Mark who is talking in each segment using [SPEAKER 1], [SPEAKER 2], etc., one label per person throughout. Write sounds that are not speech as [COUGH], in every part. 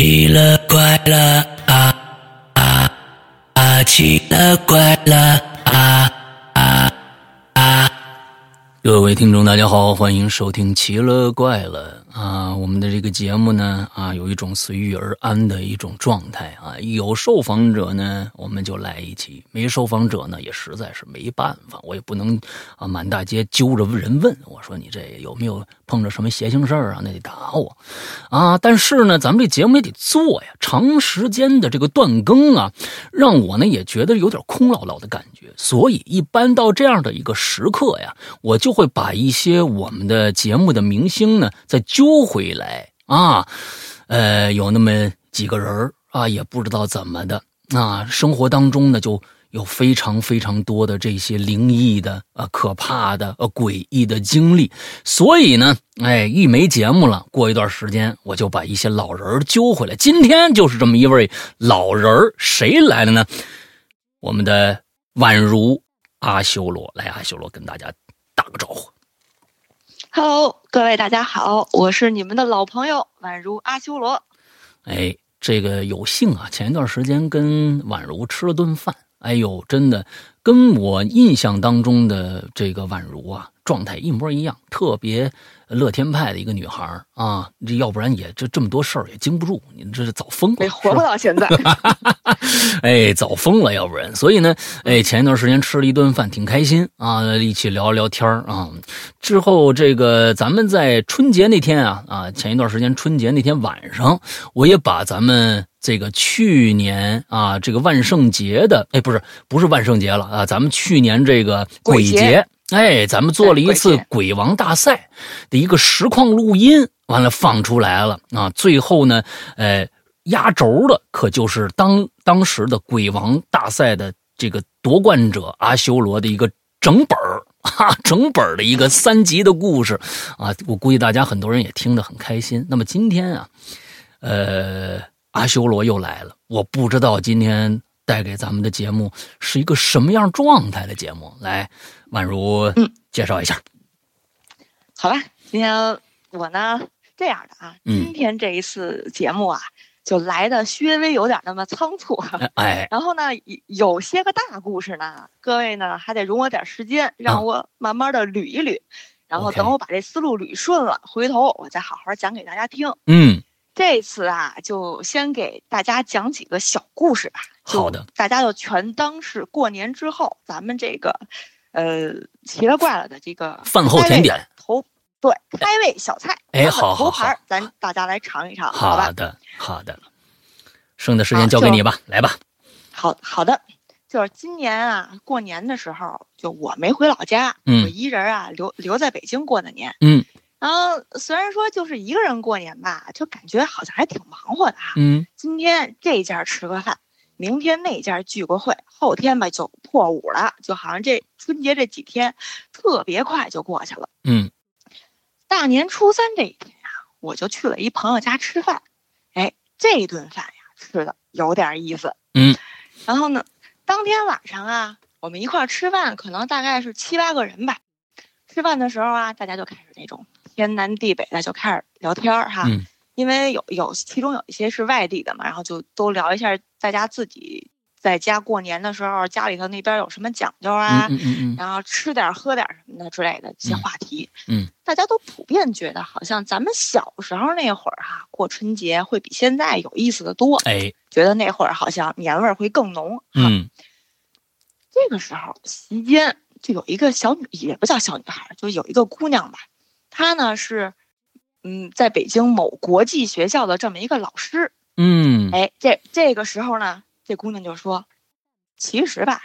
[SPEAKER 1] 奇了怪了啊啊啊！奇了怪了各位听众，大家好，欢迎收听《奇了怪了》啊！我们的这个节目呢啊，有一种随遇而安的一种状态啊。有受访者呢，我们就来一期；没受访者呢，也实在是没办法，我也不能啊满大街揪着人问。我说你这有没有碰着什么邪性事儿啊？那得打我啊！但是呢，咱们这节目也得做呀，长时间的这个断更啊，让我呢也觉得有点空落落的感觉。所以，一般到这样的一个时刻呀，我就会会把一些我们的节目的明星呢再揪回来啊。呃，有那么几个人啊，也不知道怎么的啊，生活当中呢就有非常非常多的这些灵异的、呃可怕的、呃诡异的经历。所以呢，哎，一没节目了，过一段时间我就把一些老人揪回来。今天就是这么一位老人谁来了呢？我们的。宛如阿修罗，来，阿修罗跟大家个招呼。
[SPEAKER 2] Hello，各位大家好，我是你们的老朋友宛如阿修罗。
[SPEAKER 1] 哎，这个有幸啊，前一段时间跟宛如吃了顿饭，哎呦，真的跟我印象当中的这个宛如啊，状态一模一样，特别。乐天派的一个女孩啊，这要不然也这这么多事儿也经不住，你这是早疯了，
[SPEAKER 2] 活不到现在。[LAUGHS]
[SPEAKER 1] 哎，早疯了，要不然。所以呢，哎，前一段时间吃了一顿饭，挺开心啊，一起聊聊天啊。之后这个咱们在春节那天啊啊，前一段时间春节那天晚上，我也把咱们这个去年啊这个万圣节的，哎，不是不是万圣节了啊，咱们去年这个鬼节。哎，咱们做了一次鬼王大赛的一个实况录音，完了放出来了啊！最后呢，呃，压轴的可就是当当时的鬼王大赛的这个夺冠者阿修罗的一个整本儿啊，整本的一个三集的故事啊！我估计大家很多人也听得很开心。那么今天啊，呃，阿修罗又来了，我不知道今天带给咱们的节目是一个什么样状态的节目，来。宛如，嗯，介绍一下。
[SPEAKER 2] 好吧，今天我呢这样的啊，今天这一次节目啊，就来的稍微有点那么仓促，
[SPEAKER 1] 哎，[LAUGHS]
[SPEAKER 2] 然后呢，有些个大故事呢，各位呢还得容我点时间，让我慢慢的捋一捋，然后等我把这思路捋顺了，回头我再好好讲给大家听。
[SPEAKER 1] 嗯，
[SPEAKER 2] 这次啊，就先给大家讲几个小故事吧。
[SPEAKER 1] 好的，
[SPEAKER 2] 大家就全当是过年之后咱们这个。呃，奇了怪了的这个
[SPEAKER 1] 饭后甜点
[SPEAKER 2] 头，对开胃小菜，
[SPEAKER 1] 哎，好，
[SPEAKER 2] 头盘咱大家来尝一尝，
[SPEAKER 1] 好
[SPEAKER 2] 吧？好
[SPEAKER 1] 的，好的，剩的时间交给你吧，来吧。
[SPEAKER 2] 好好的，就是今年啊，过年的时候，就我没回老家，
[SPEAKER 1] 我
[SPEAKER 2] 一人啊留留在北京过的年，
[SPEAKER 1] 嗯，
[SPEAKER 2] 然后虽然说就是一个人过年吧，就感觉好像还挺忙活的哈，
[SPEAKER 1] 嗯，
[SPEAKER 2] 今天这家吃个饭。明天那家聚个会，后天吧就破五了，就好像这春节这几天特别快就过去了。
[SPEAKER 1] 嗯，
[SPEAKER 2] 大年初三这一天呀，我就去了一朋友家吃饭。哎，这顿饭呀吃的有点意思。
[SPEAKER 1] 嗯，
[SPEAKER 2] 然后呢，当天晚上啊，我们一块吃饭，可能大概是七八个人吧。吃饭的时候啊，大家就开始那种天南地北的就开始聊天儿哈。
[SPEAKER 1] 嗯。
[SPEAKER 2] 因为有有其中有一些是外地的嘛，然后就都聊一下大家自己在家过年的时候，家里头那边有什么讲究
[SPEAKER 1] 啊，
[SPEAKER 2] 然后吃点喝点什么的之类的这些话题。
[SPEAKER 1] 嗯，
[SPEAKER 2] 大家都普遍觉得好像咱们小时候那会儿哈，过春节会比现在有意思的多。
[SPEAKER 1] 哎，
[SPEAKER 2] 觉得那会儿好像年味儿会更浓。
[SPEAKER 1] 嗯，
[SPEAKER 2] 这个时候席间就有一个小女，也不叫小女孩，就有一个姑娘吧，她呢是。嗯，在北京某国际学校的这么一个老师，
[SPEAKER 1] 嗯，
[SPEAKER 2] 哎，这这个时候呢，这姑娘就说：“其实吧，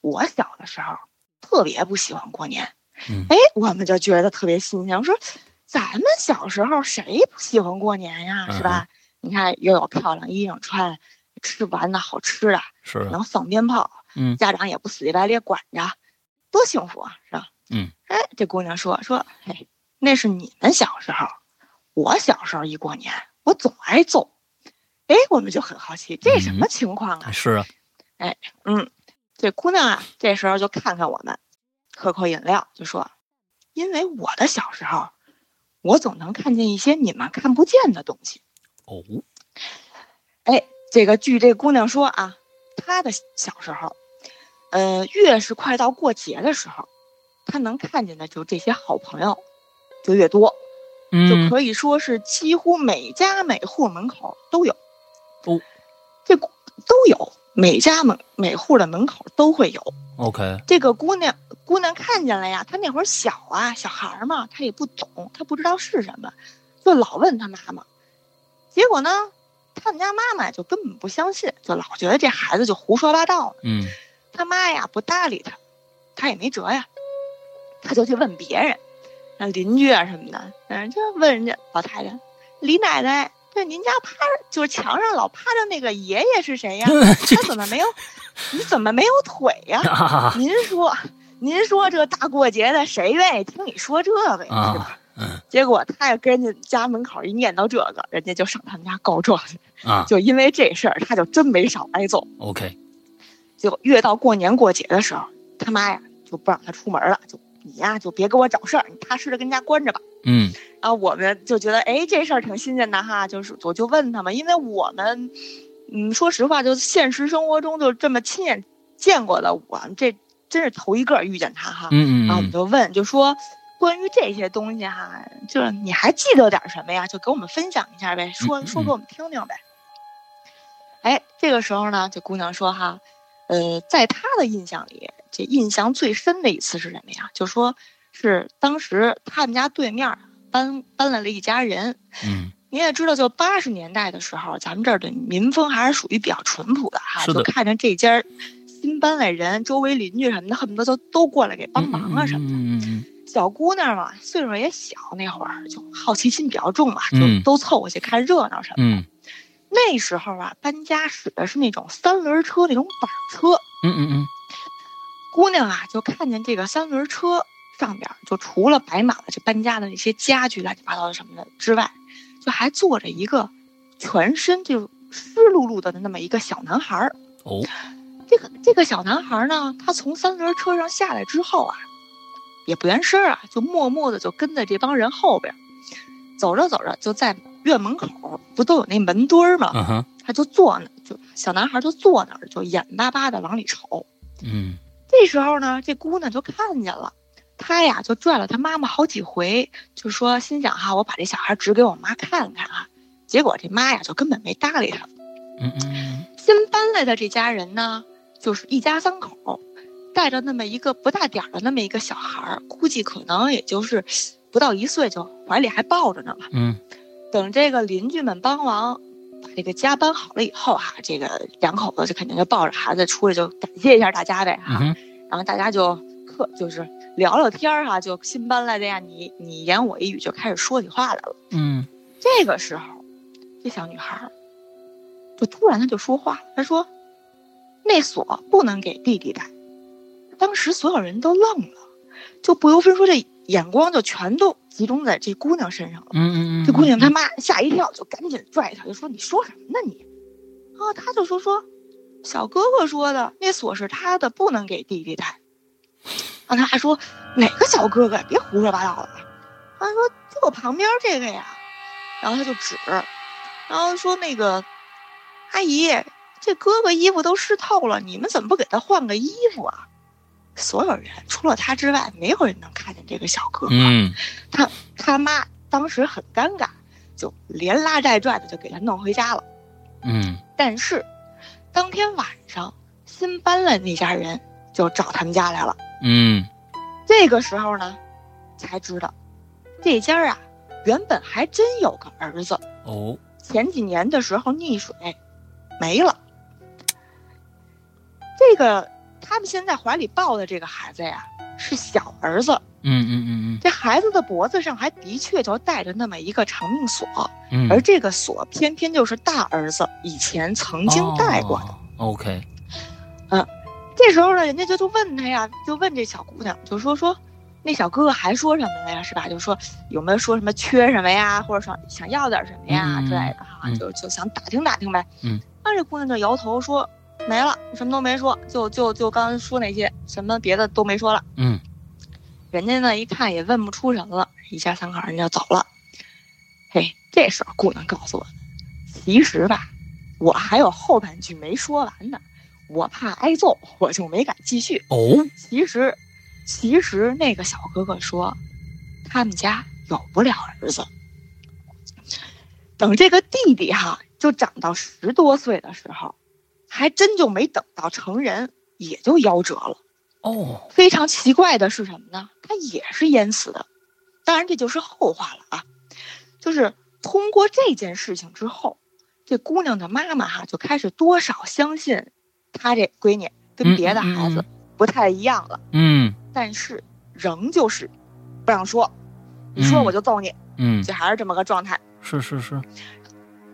[SPEAKER 2] 我小的时候特别不喜欢过年。”哎，我们就觉得特别新鲜，我说：“咱们小时候谁不喜欢过年呀？是吧？你看又有漂亮衣裳穿，吃完的好吃的，
[SPEAKER 1] 是，
[SPEAKER 2] 能放鞭炮，
[SPEAKER 1] 嗯，
[SPEAKER 2] 家长也不死乞白赖管着，多幸福啊，是吧？
[SPEAKER 1] 嗯，
[SPEAKER 2] 哎，这姑娘说说，哎，那是你们小时候。”我小时候一过年，我总挨揍，哎，我们就很好奇，这什么情况啊？
[SPEAKER 1] 是啊，
[SPEAKER 2] 哎，嗯，这姑娘啊，这时候就看看我们，喝口饮料，就说：“因为我的小时候，我总能看见一些你们看不见的东西。”
[SPEAKER 1] 哦，
[SPEAKER 2] 哎，这个据这姑娘说啊，她的小时候，呃，越是快到过节的时候，她能看见的就这些好朋友就越多，就可以说是几乎每家每户门口都有。
[SPEAKER 1] 哦，
[SPEAKER 2] 这都有，每家门每户的门口都会有。
[SPEAKER 1] OK，
[SPEAKER 2] 这个姑娘姑娘看见了呀，她那会儿小啊，小孩嘛，她也不懂，她不知道是什么，就老问她妈妈。结果呢？他们家妈妈就根本不相信，就老觉得这孩子就胡说八道。
[SPEAKER 1] 嗯，
[SPEAKER 2] 他妈呀不搭理他，他也没辙呀，他就去问别人，那邻居啊什么的，嗯，就问人家老太太、李奶奶，这您家趴就是墙上老趴着那个爷爷是谁呀？[LAUGHS] 他怎么没有？[LAUGHS] 你怎么没有腿呀？[LAUGHS] 您说，您说这大过节的，谁愿意听你说这个呀？是吧？
[SPEAKER 1] 嗯，
[SPEAKER 2] 结果他也跟人家家门口一念叨这个，人家就上他们家告状去
[SPEAKER 1] 啊！
[SPEAKER 2] 就因为这事儿，他就真没少挨揍。
[SPEAKER 1] OK，
[SPEAKER 2] 就越到过年过节的时候，他妈呀就不让他出门了，就你呀就别给我找事儿，你踏实的跟家关着吧。
[SPEAKER 1] 嗯，
[SPEAKER 2] 然后我们就觉得，哎，这事儿挺新鲜的哈，就是我就问他们，因为我们，嗯，说实话，就现实生活中就这么亲眼见过的，我这真是头一个遇见他哈。
[SPEAKER 1] 嗯嗯，
[SPEAKER 2] 然后我们就问，就说。关于这些东西哈，就是你还记得点什么呀？就给我们分享一下呗，说说给我们听听呗。哎，这个时候呢，这姑娘说哈，呃，在她的印象里，这印象最深的一次是什么呀？就说是当时他们家对面搬搬来了一家人。
[SPEAKER 1] 嗯，
[SPEAKER 2] 你也知道，就八十年代的时候，咱们这儿的民风还是属于比较淳朴的哈，就看着这家新搬来人，周围邻居什么的，恨不得都都过来给帮忙啊什么的。
[SPEAKER 1] 嗯嗯嗯。
[SPEAKER 2] 小姑娘嘛，岁数也小，那会儿就好奇心比较重嘛，就都凑过去看热闹什么的。那时候啊，搬家使的是那种三轮车，那种板车。
[SPEAKER 1] 嗯嗯嗯。
[SPEAKER 2] 姑娘啊，就看见这个三轮车上边，就除了摆满了这搬家的那些家具、乱七八糟的什么的之外，就还坐着一个全身就湿漉漉的那么一个小男孩儿。
[SPEAKER 1] 哦。
[SPEAKER 2] 这个这个小男孩呢，他从三轮车上下来之后啊。也不原声啊，就默默的就跟在这帮人后边，走着走着就在院门口，不都有那门墩儿吗？他就坐那，就小男孩就坐那儿，就眼巴巴的往里瞅。
[SPEAKER 1] 嗯，
[SPEAKER 2] 这时候呢，这姑娘就看见了，她呀就拽了他妈妈好几回，就说心想哈，我把这小孩指给我妈看看啊。结果这妈呀就根本没搭理他。
[SPEAKER 1] 嗯嗯，
[SPEAKER 2] 新搬来的这家人呢，就是一家三口。带着那么一个不大点儿的那么一个小孩儿，估计可能也就是不到一岁，就怀里还抱着呢吧。
[SPEAKER 1] 嗯，
[SPEAKER 2] 等这个邻居们帮忙把这个家搬好了以后哈，这个两口子就肯定就抱着孩子出来就感谢一下大家呗哈。然后大家就客就是聊聊天儿哈，就新搬来的呀，你你言我一语就开始说起话来了。
[SPEAKER 1] 嗯，
[SPEAKER 2] 这个时候，这小女孩儿就突然她就说话了，她说：“那锁不能给弟弟带。”当时所有人都愣了，就不由分说，这眼光就全都集中在这姑娘身上了。
[SPEAKER 1] 嗯嗯嗯，
[SPEAKER 2] 这姑娘她妈吓一跳，就赶紧拽她，就说：“你说什么呢你？”啊，她就说说，小哥哥说的，那锁是他的，不能给弟弟带。啊，他还说哪个小哥哥？别胡说八道了。他说就我旁边这个呀，然后他就指，然后说那个阿姨，这哥哥衣服都湿透了，你们怎么不给他换个衣服啊？所有人除了他之外，没有人能看见这个小哥哥。
[SPEAKER 1] 嗯，
[SPEAKER 2] 他他妈当时很尴尬，就连拉带拽的就给他弄回家了。
[SPEAKER 1] 嗯，
[SPEAKER 2] 但是当天晚上新搬来那家人就找他们家来了。
[SPEAKER 1] 嗯，
[SPEAKER 2] 这个时候呢，才知道这家啊原本还真有个儿子。
[SPEAKER 1] 哦，
[SPEAKER 2] 前几年的时候溺水没了。这个。他们现在怀里抱的这个孩子呀，是小儿子。
[SPEAKER 1] 嗯嗯嗯嗯，
[SPEAKER 2] 这孩子的脖子上还的确就带着那么一个长命锁，
[SPEAKER 1] 嗯，
[SPEAKER 2] 而这个锁偏偏就是大儿子以前曾经戴过的。
[SPEAKER 1] OK，
[SPEAKER 2] 嗯，这时候呢，人家就就问他呀，就问这小姑娘，就说说，那小哥哥还说什么了呀？是吧？就说有没有说什么缺什么呀，或者说想要点什么呀之类的哈，就就想打听打听呗。
[SPEAKER 1] 嗯，
[SPEAKER 2] 那这姑娘就摇头说。没了，什么都没说，就就就刚刚说那些，什么别的都没说了。
[SPEAKER 1] 嗯，
[SPEAKER 2] 人家呢一看也问不出什么了，一家三口人就走了。嘿，这时候姑娘告诉我，其实吧，我还有后半句没说完呢，我怕挨揍，我就没敢继续。
[SPEAKER 1] 哦，
[SPEAKER 2] 其实，其实那个小哥哥说，他们家有不了儿子。等这个弟弟哈，就长到十多岁的时候，还真就没等到成人，也就夭折了。
[SPEAKER 1] 哦，
[SPEAKER 2] 非常奇怪的是什么呢？他也是淹死的。当然，这就是后话了啊。就是通过这件事情之后，这姑娘的妈妈哈就开始多少相信，她这闺女跟别的孩子不太一样了。
[SPEAKER 1] 嗯，
[SPEAKER 2] 但是仍旧是不让说，你说我就揍你。
[SPEAKER 1] 嗯，
[SPEAKER 2] 就还是这么个状态。
[SPEAKER 1] 是是是。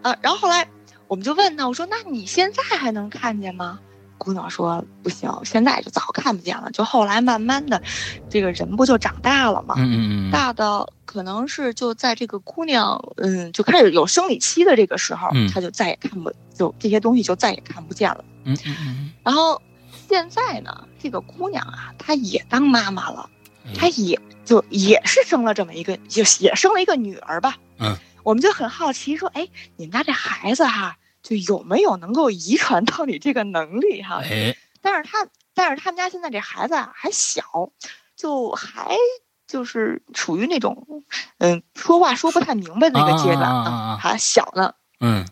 [SPEAKER 2] 呃，然后后来我们就问她，我说那你现在还能看见吗？姑娘说不行，现在就早看不见了。就后来慢慢的，这个人不就长大了嘛？
[SPEAKER 1] 嗯嗯嗯。
[SPEAKER 2] 大到可能是就在这个姑娘嗯就开始有生理期的这个时候，她就再也看不就这些东西就再也看不见了。
[SPEAKER 1] 嗯嗯嗯。
[SPEAKER 2] 然后现在呢，这个姑娘啊，她也当妈妈了，她也就也是生了这么一个，就也生了一个女儿吧。
[SPEAKER 1] 嗯。
[SPEAKER 2] 我们就很好奇说，哎，你们家这孩子哈？就有没有能够遗传到你这个能力哈？
[SPEAKER 1] 哎，
[SPEAKER 2] 但是他，但是他们家现在这孩子啊还小，就还就是处于那种，嗯，说话说不太明白那个阶段
[SPEAKER 1] 啊，
[SPEAKER 2] 还小呢，
[SPEAKER 1] 嗯，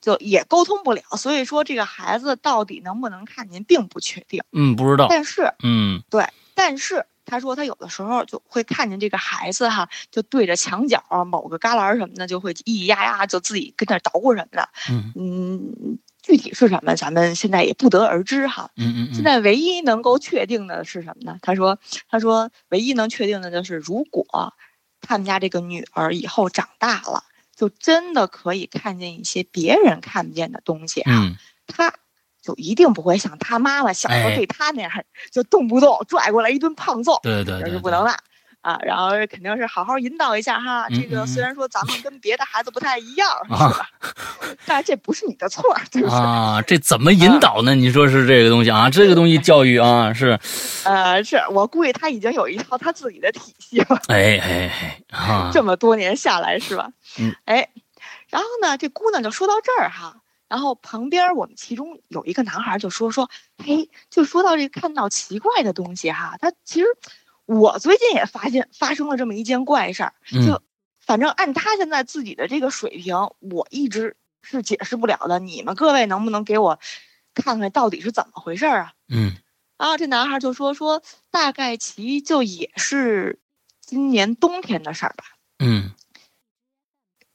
[SPEAKER 2] 就也沟通不了，所以说这个孩子到底能不能看您并不确定，
[SPEAKER 1] 嗯，不知道，
[SPEAKER 2] 但是，
[SPEAKER 1] 嗯，
[SPEAKER 2] 对，但是。他说他有的时候就会看见这个孩子哈，就对着墙角某个旮旯什么的，就会咿咿呀呀，就自己跟那捣鼓什么的。
[SPEAKER 1] 嗯
[SPEAKER 2] 嗯，具体是什么，咱们现在也不得而知哈。
[SPEAKER 1] 嗯嗯。
[SPEAKER 2] 现在唯一能够确定的是什么呢？他说，他说唯一能确定的就是，如果他们家这个女儿以后长大了，就真的可以看见一些别人看不见的东西
[SPEAKER 1] 啊。
[SPEAKER 2] 他。就一定不会像他妈妈小时候对他那样，就动不动拽过来一顿胖揍，
[SPEAKER 1] 对对，
[SPEAKER 2] 对是不能的啊。然后肯定是好好引导一下哈。这个虽然说咱们跟别的孩子不太一样，是吧？但是这不是你的错，对不对？
[SPEAKER 1] 啊，这怎么引导呢？你说是这个东西啊？这个东西教育啊，是。
[SPEAKER 2] 呃，是我估计他已经有一套他自己的体系了。
[SPEAKER 1] 哎哎哎，啊，
[SPEAKER 2] 这么多年下来是吧？
[SPEAKER 1] 嗯。
[SPEAKER 2] 哎，然后呢，这姑娘就说到这儿哈。然后旁边我们其中有一个男孩就说说，嘿，就说到这看到奇怪的东西哈，他其实我最近也发现发生了这么一件怪事儿，就反正按他现在自己的这个水平，我一直是解释不了的。你们各位能不能给我看看到底是怎么回事啊？
[SPEAKER 1] 嗯，
[SPEAKER 2] 啊，这男孩就说说大概其就也是今年冬天的事儿吧。
[SPEAKER 1] 嗯，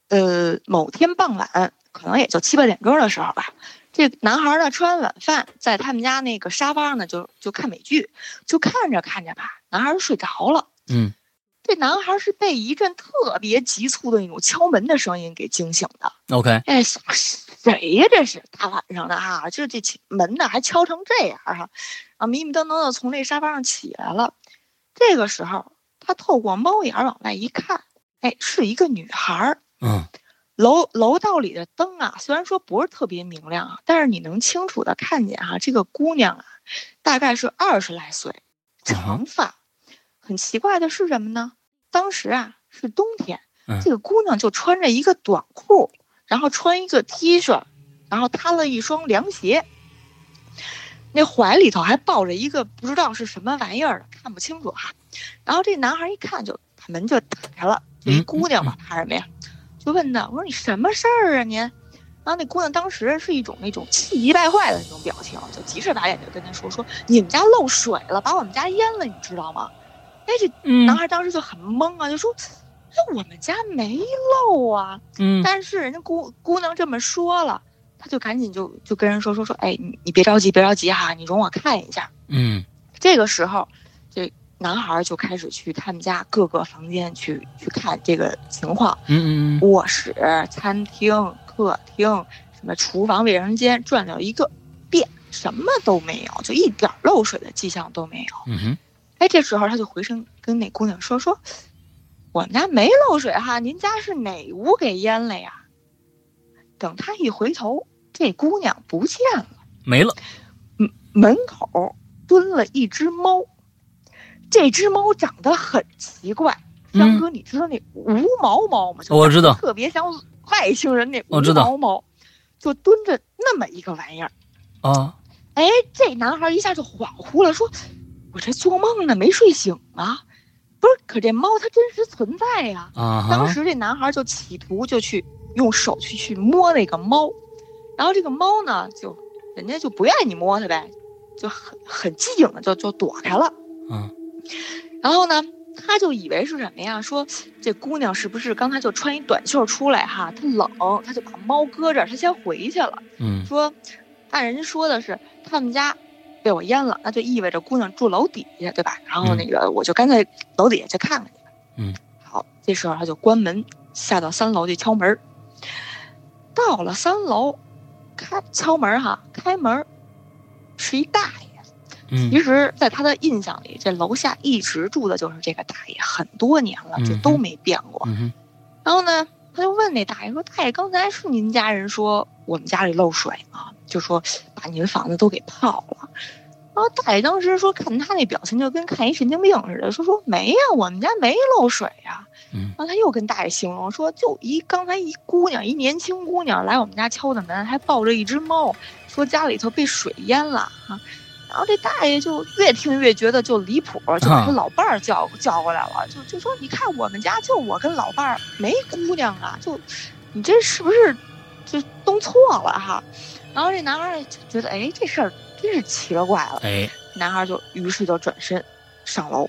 [SPEAKER 2] 呃，某天傍晚。可能也就七八点钟的时候吧，这男孩呢吃完晚饭，在他们家那个沙发上呢，就就看美剧，就看着看着吧，男孩睡着了。
[SPEAKER 1] 嗯，
[SPEAKER 2] 这男孩是被一阵特别急促的那种敲门的声音给惊醒的。
[SPEAKER 1] OK，
[SPEAKER 2] 哎，谁呀？这是大晚上的哈，就是这门呢还敲成这样哈，啊，迷迷瞪瞪的从这沙发上起来了。这个时候，他透过猫眼往外一看，哎，是一个女孩。
[SPEAKER 1] 嗯。
[SPEAKER 2] 楼楼道里的灯啊，虽然说不是特别明亮啊，但是你能清楚的看见啊，这个姑娘啊，大概是二十来岁，长发。很奇怪的是什么呢？当时啊是冬天，这个姑娘就穿着一个短裤，然后穿一个 T 恤，然后摊了一双凉鞋，那怀里头还抱着一个不知道是什么玩意儿的，看不清楚哈。然后这男孩一看就把门就打开了，就一姑娘嘛，怕什么呀？就问他，我说你什么事儿啊您？然后那姑娘当时是一种那种气急败坏的那种表情，就急赤白脸就跟他说说你们家漏水了，把我们家淹了，你知道吗？哎，这男孩当时就很懵啊，就说那我们家没漏啊。
[SPEAKER 1] 嗯，
[SPEAKER 2] 但是人家姑姑娘这么说了，他就赶紧就就跟人说说说，哎你你别着急别着急哈，你容我看一下。
[SPEAKER 1] 嗯，
[SPEAKER 2] 这个时候这。男孩就开始去他们家各个房间去去看这个情况，
[SPEAKER 1] 嗯嗯
[SPEAKER 2] 卧室、餐厅、客厅，什么厨房、卫生间，转了一个遍，什么都没有，就一点漏水的迹象都没有。
[SPEAKER 1] 嗯哼，
[SPEAKER 2] 哎，这时候他就回身跟那姑娘说说：“我们家没漏水哈，您家是哪屋给淹了呀？”等他一回头，这姑娘不见了，
[SPEAKER 1] 没了。
[SPEAKER 2] 门门口蹲了一只猫。这只猫长得很奇怪，江哥，你知道那无毛猫吗？
[SPEAKER 1] 我知道，
[SPEAKER 2] 特别像外星人那
[SPEAKER 1] 无
[SPEAKER 2] 毛猫，就蹲着那么一个玩意儿。
[SPEAKER 1] 啊，
[SPEAKER 2] 哎，这男孩一下就恍惚了，说：“我这做梦呢，没睡醒啊？不是，可这猫它真实存在呀。”
[SPEAKER 1] 啊
[SPEAKER 2] 当时这男孩就企图就去用手去去摸那个猫，然后这个猫呢，就人家就不愿意你摸它呗，就很很机警的就就躲开了。
[SPEAKER 1] 嗯，
[SPEAKER 2] 然后呢，他就以为是什么呀？说这姑娘是不是刚才就穿一短袖出来哈？她冷，他就把猫搁这儿，他先回去了。
[SPEAKER 1] 嗯
[SPEAKER 2] 说，按人家说的是他们家被我淹了，那就意味着姑娘住楼底下，对吧？然后那个我就干脆楼底下去看看去。
[SPEAKER 1] 嗯，
[SPEAKER 2] 好，这时候他就关门，下到三楼去敲门。到了三楼，开敲门哈，开门是一大爷。
[SPEAKER 1] 嗯
[SPEAKER 2] 其实，在他的印象里，这楼下一直住的就是这个大爷，很多年了，就
[SPEAKER 1] 嗯
[SPEAKER 2] 都没变过。然后呢，他就问那大爷说：“大爷，刚才是您家人说我们家里漏水吗？就说把您房子都给泡了。”然后大爷当时说，看他那表情就跟看一神经病似的，说说没呀，我们家没漏水呀。
[SPEAKER 1] 嗯
[SPEAKER 2] 然后他又跟大爷形容说，就一刚才一姑娘，一年轻姑娘来我们家敲的门，还抱着一只猫，说家里头被水淹了啊。然后这大爷就越听越觉得就离谱，就把他老伴儿叫叫过来了，就就说你看我们家就我跟老伴儿没姑娘啊，就你这是不是就弄错了哈？然后这男孩就觉得哎这事儿真是奇了怪了，
[SPEAKER 1] 哎，
[SPEAKER 2] 男孩就于是就转身上楼。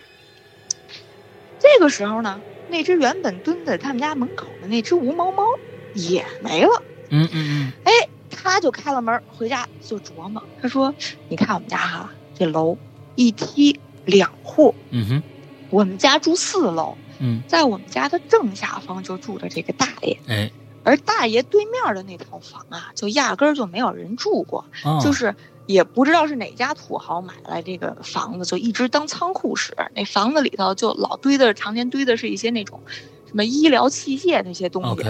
[SPEAKER 2] 这个时候呢，那只原本蹲在他们家门口的那只无毛猫也没了。
[SPEAKER 1] 嗯嗯
[SPEAKER 2] 哎，他就开了门回家就琢磨，他说：“你看我们家哈，这楼一梯两户，
[SPEAKER 1] 嗯哼。
[SPEAKER 2] 我们家住四楼，
[SPEAKER 1] 嗯，
[SPEAKER 2] 在我们家的正下方就住着这个大爷，
[SPEAKER 1] 哎，
[SPEAKER 2] 而大爷对面的那套房啊，就压根儿就没有人住过，
[SPEAKER 1] 哦。
[SPEAKER 2] 就是也不知道是哪家土豪买来这个房子，就一直当仓库使。那房子里头就老堆的，常年堆的是一些那种什么医疗器械那些东西。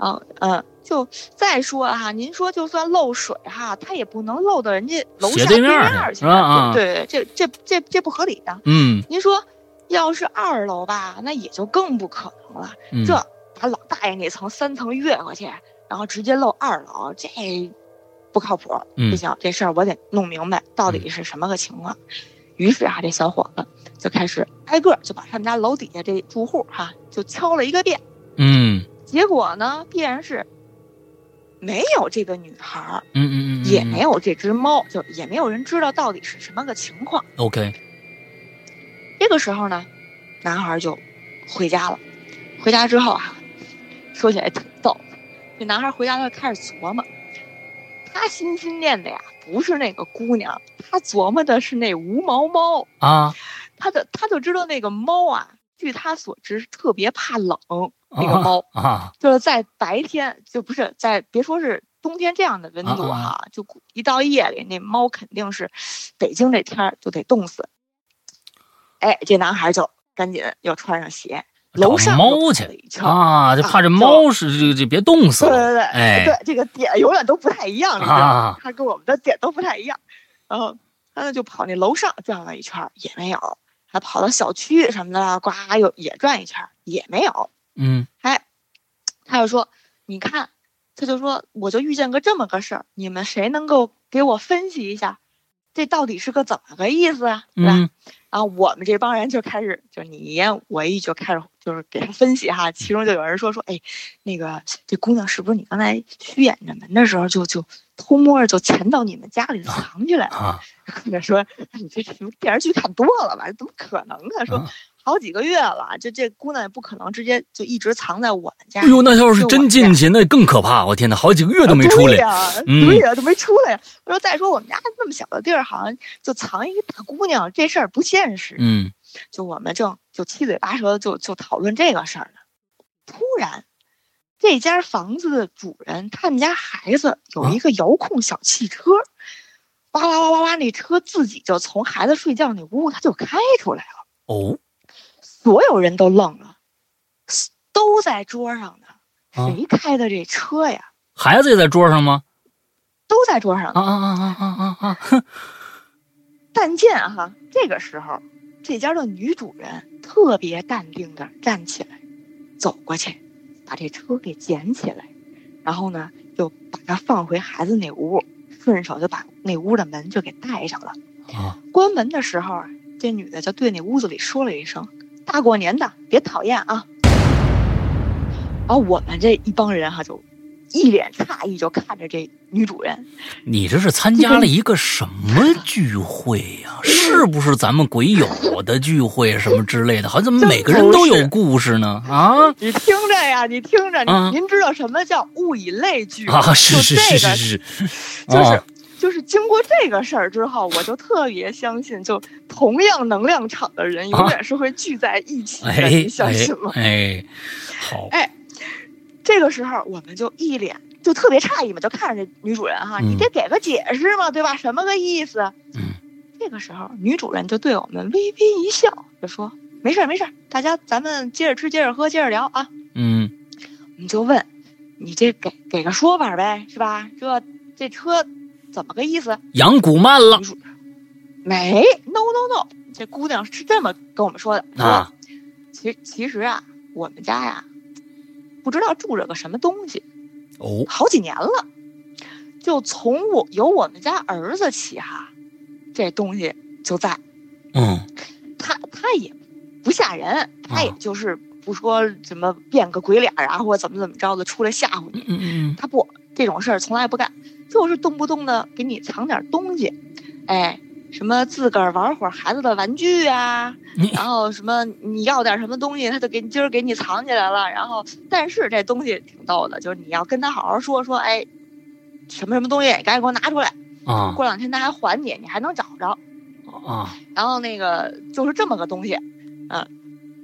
[SPEAKER 2] 后嗯，就再说哈，您说就算漏水哈，它也不能漏到人家楼下
[SPEAKER 1] 对面
[SPEAKER 2] 儿去
[SPEAKER 1] 啊
[SPEAKER 2] 对对，这这这这不合理的！
[SPEAKER 1] 嗯
[SPEAKER 2] 您说要是二楼吧，那也就更不可能了。
[SPEAKER 1] 嗯，
[SPEAKER 2] 这把老大爷那层三层越过去，然后直接漏二楼，这不靠谱，
[SPEAKER 1] 嗯
[SPEAKER 2] 不行，这事儿我得弄明白到底是什么个情况。于是啊，这小伙子就开始挨个儿就把他们家楼底下这住户哈、就敲了一个遍，
[SPEAKER 1] 嗯
[SPEAKER 2] 结果呢，必然是没有这个女孩儿，
[SPEAKER 1] 嗯嗯嗯，
[SPEAKER 2] 也没有这只猫，就也没有人知道到底是什么个情况。
[SPEAKER 1] OK，
[SPEAKER 2] 这个时候呢，男孩就回家了。回家之后啊，说起来挺逗。这男孩回家他就开始琢磨，他心心念的呀不是那个姑娘，他琢磨的是那无毛猫。
[SPEAKER 1] 啊，
[SPEAKER 2] 他的他就知道那个猫啊，据他所知特别怕冷。那个猫
[SPEAKER 1] 啊，
[SPEAKER 2] 就是在白天，就不是在别说是冬天这样的温度哈、
[SPEAKER 1] 啊
[SPEAKER 2] 就一到夜里，那猫肯定是北京这天儿就得冻死。哎，这男孩就赶紧又穿上鞋，楼上
[SPEAKER 1] 猫去
[SPEAKER 2] 了一圈儿。
[SPEAKER 1] 啊，就怕这猫是这这别冻死了，
[SPEAKER 2] 对对对，
[SPEAKER 1] 哎
[SPEAKER 2] 对，这个点永远都不太一样，你知道吗
[SPEAKER 1] 啊？
[SPEAKER 2] 他跟我们的点都不太一样。然后他呢就跑那楼上转了一圈儿，也没有；还跑到小区什么的，呱又也转一圈儿，也没有。
[SPEAKER 1] 嗯 [TSK]
[SPEAKER 2] 哎，他就说：“你看，他就说我就遇见个这么个事儿，你们谁能够给我分析一下，这到底是个怎么个意思啊？对吧？”
[SPEAKER 1] 嗯
[SPEAKER 2] 然后我们这帮人就开始，就你一言我一语就开始就是给他分析哈，其中就有人说说，哎，那个这姑娘是不是你刚才虚掩着门的时候就就偷摸着就潜到你们家里藏起来了？
[SPEAKER 1] 啊，[LAUGHS]
[SPEAKER 2] 说，哎你这什么电视剧看多了吧？怎么可能啊？说
[SPEAKER 1] 啊
[SPEAKER 2] 好几个月了，这这姑娘也不可能直接就一直藏在我们家。
[SPEAKER 1] 哎呦，那要是真进去，那更可怕！我天哪，好几个月都没出来。
[SPEAKER 2] 对呀、
[SPEAKER 1] 嗯
[SPEAKER 2] 对呀、都没出来。我说再说我们家那么小的地儿，好像就藏一个大姑娘，这事儿不现实。
[SPEAKER 1] 嗯
[SPEAKER 2] 就我们正就七嘴八舌的就就讨论这个事儿呢，突然，这家房子的主人他们家孩子有一个遥控小汽车，哇哇哇哇哇，那车自己就从孩子睡觉那屋它就开出来了，
[SPEAKER 1] 哦
[SPEAKER 2] 所有人都愣了，都在桌上呢，
[SPEAKER 1] 啊，
[SPEAKER 2] 谁开的这车呀？
[SPEAKER 1] 孩子也在桌上吗？
[SPEAKER 2] 都在桌上呢。
[SPEAKER 1] 啊啊啊啊啊啊！哼 [LAUGHS]
[SPEAKER 2] 但见哈，这个时候，这家的女主人特别淡定的站起来，走过去，把这车给捡起来，然后呢，就把它放回孩子那屋，顺手就把那屋的门就给带上了。
[SPEAKER 1] 啊，
[SPEAKER 2] 关门的时候啊，这女的就对那屋子里说了一声：“大过年的，别讨厌啊。”然后我们这一帮人哈就一脸诧异，就看着这女主人。
[SPEAKER 1] 你这是参加了一个什么聚会呀？是不是咱们鬼友的聚会什么之类的？好像怎么每个人都有故事呢？啊，
[SPEAKER 2] 你听着呀，你听着，
[SPEAKER 1] 啊
[SPEAKER 2] 您知道什么叫物以类聚？
[SPEAKER 1] 啊，是是是是
[SPEAKER 2] 就
[SPEAKER 1] 是，
[SPEAKER 2] 这个，就是
[SPEAKER 1] 啊
[SPEAKER 2] 就是经过这个事儿之后，我就特别相信，就同样能量场的人永远是会聚在一起的，
[SPEAKER 1] 哎
[SPEAKER 2] 你相信吗？
[SPEAKER 1] 哎哎，好，
[SPEAKER 2] 哎，这个时候我们就一脸就特别诧异嘛，就看着这女主人哈，
[SPEAKER 1] 嗯
[SPEAKER 2] 你得给个解释嘛，对吧？什么个意思？
[SPEAKER 1] 嗯
[SPEAKER 2] 这个时候女主人就对我们微微一笑，就说：“没事儿没事儿，大家咱们接着吃，接着喝，接着聊啊。
[SPEAKER 1] 嗯”
[SPEAKER 2] 我们就问：“你这给给个说法呗，是吧？这这车怎么个意思
[SPEAKER 1] 养古曼了？”
[SPEAKER 2] 没，no no no，这姑娘是这么跟我们说的说
[SPEAKER 1] 啊，
[SPEAKER 2] 其其实啊，我们家呀，不知道住着个什么东西，
[SPEAKER 1] 哦，
[SPEAKER 2] 好几年了。就从我有我们家儿子起哈，这东西就在。
[SPEAKER 1] 嗯
[SPEAKER 2] 他他也不吓人，他也
[SPEAKER 1] 啊
[SPEAKER 2] 就是不说什么变个鬼脸啊，或者怎么怎么着的出来吓唬你。
[SPEAKER 1] 嗯嗯
[SPEAKER 2] 他不这种事儿从来不干，就是动不动的给你藏点东西，哎，什么自个儿玩会儿孩子的玩具啊，
[SPEAKER 1] 嗯，
[SPEAKER 2] 然后什么你要点什么东西，他就给你今儿给你藏起来了。然后，但是这东西挺逗的，就是你要跟他好好说说，哎，什么什么东西，赶紧给我拿出来。
[SPEAKER 1] 啊
[SPEAKER 2] 过两天他还还你，你还能找着。
[SPEAKER 1] 啊
[SPEAKER 2] 然后那个就是这么个东西，嗯、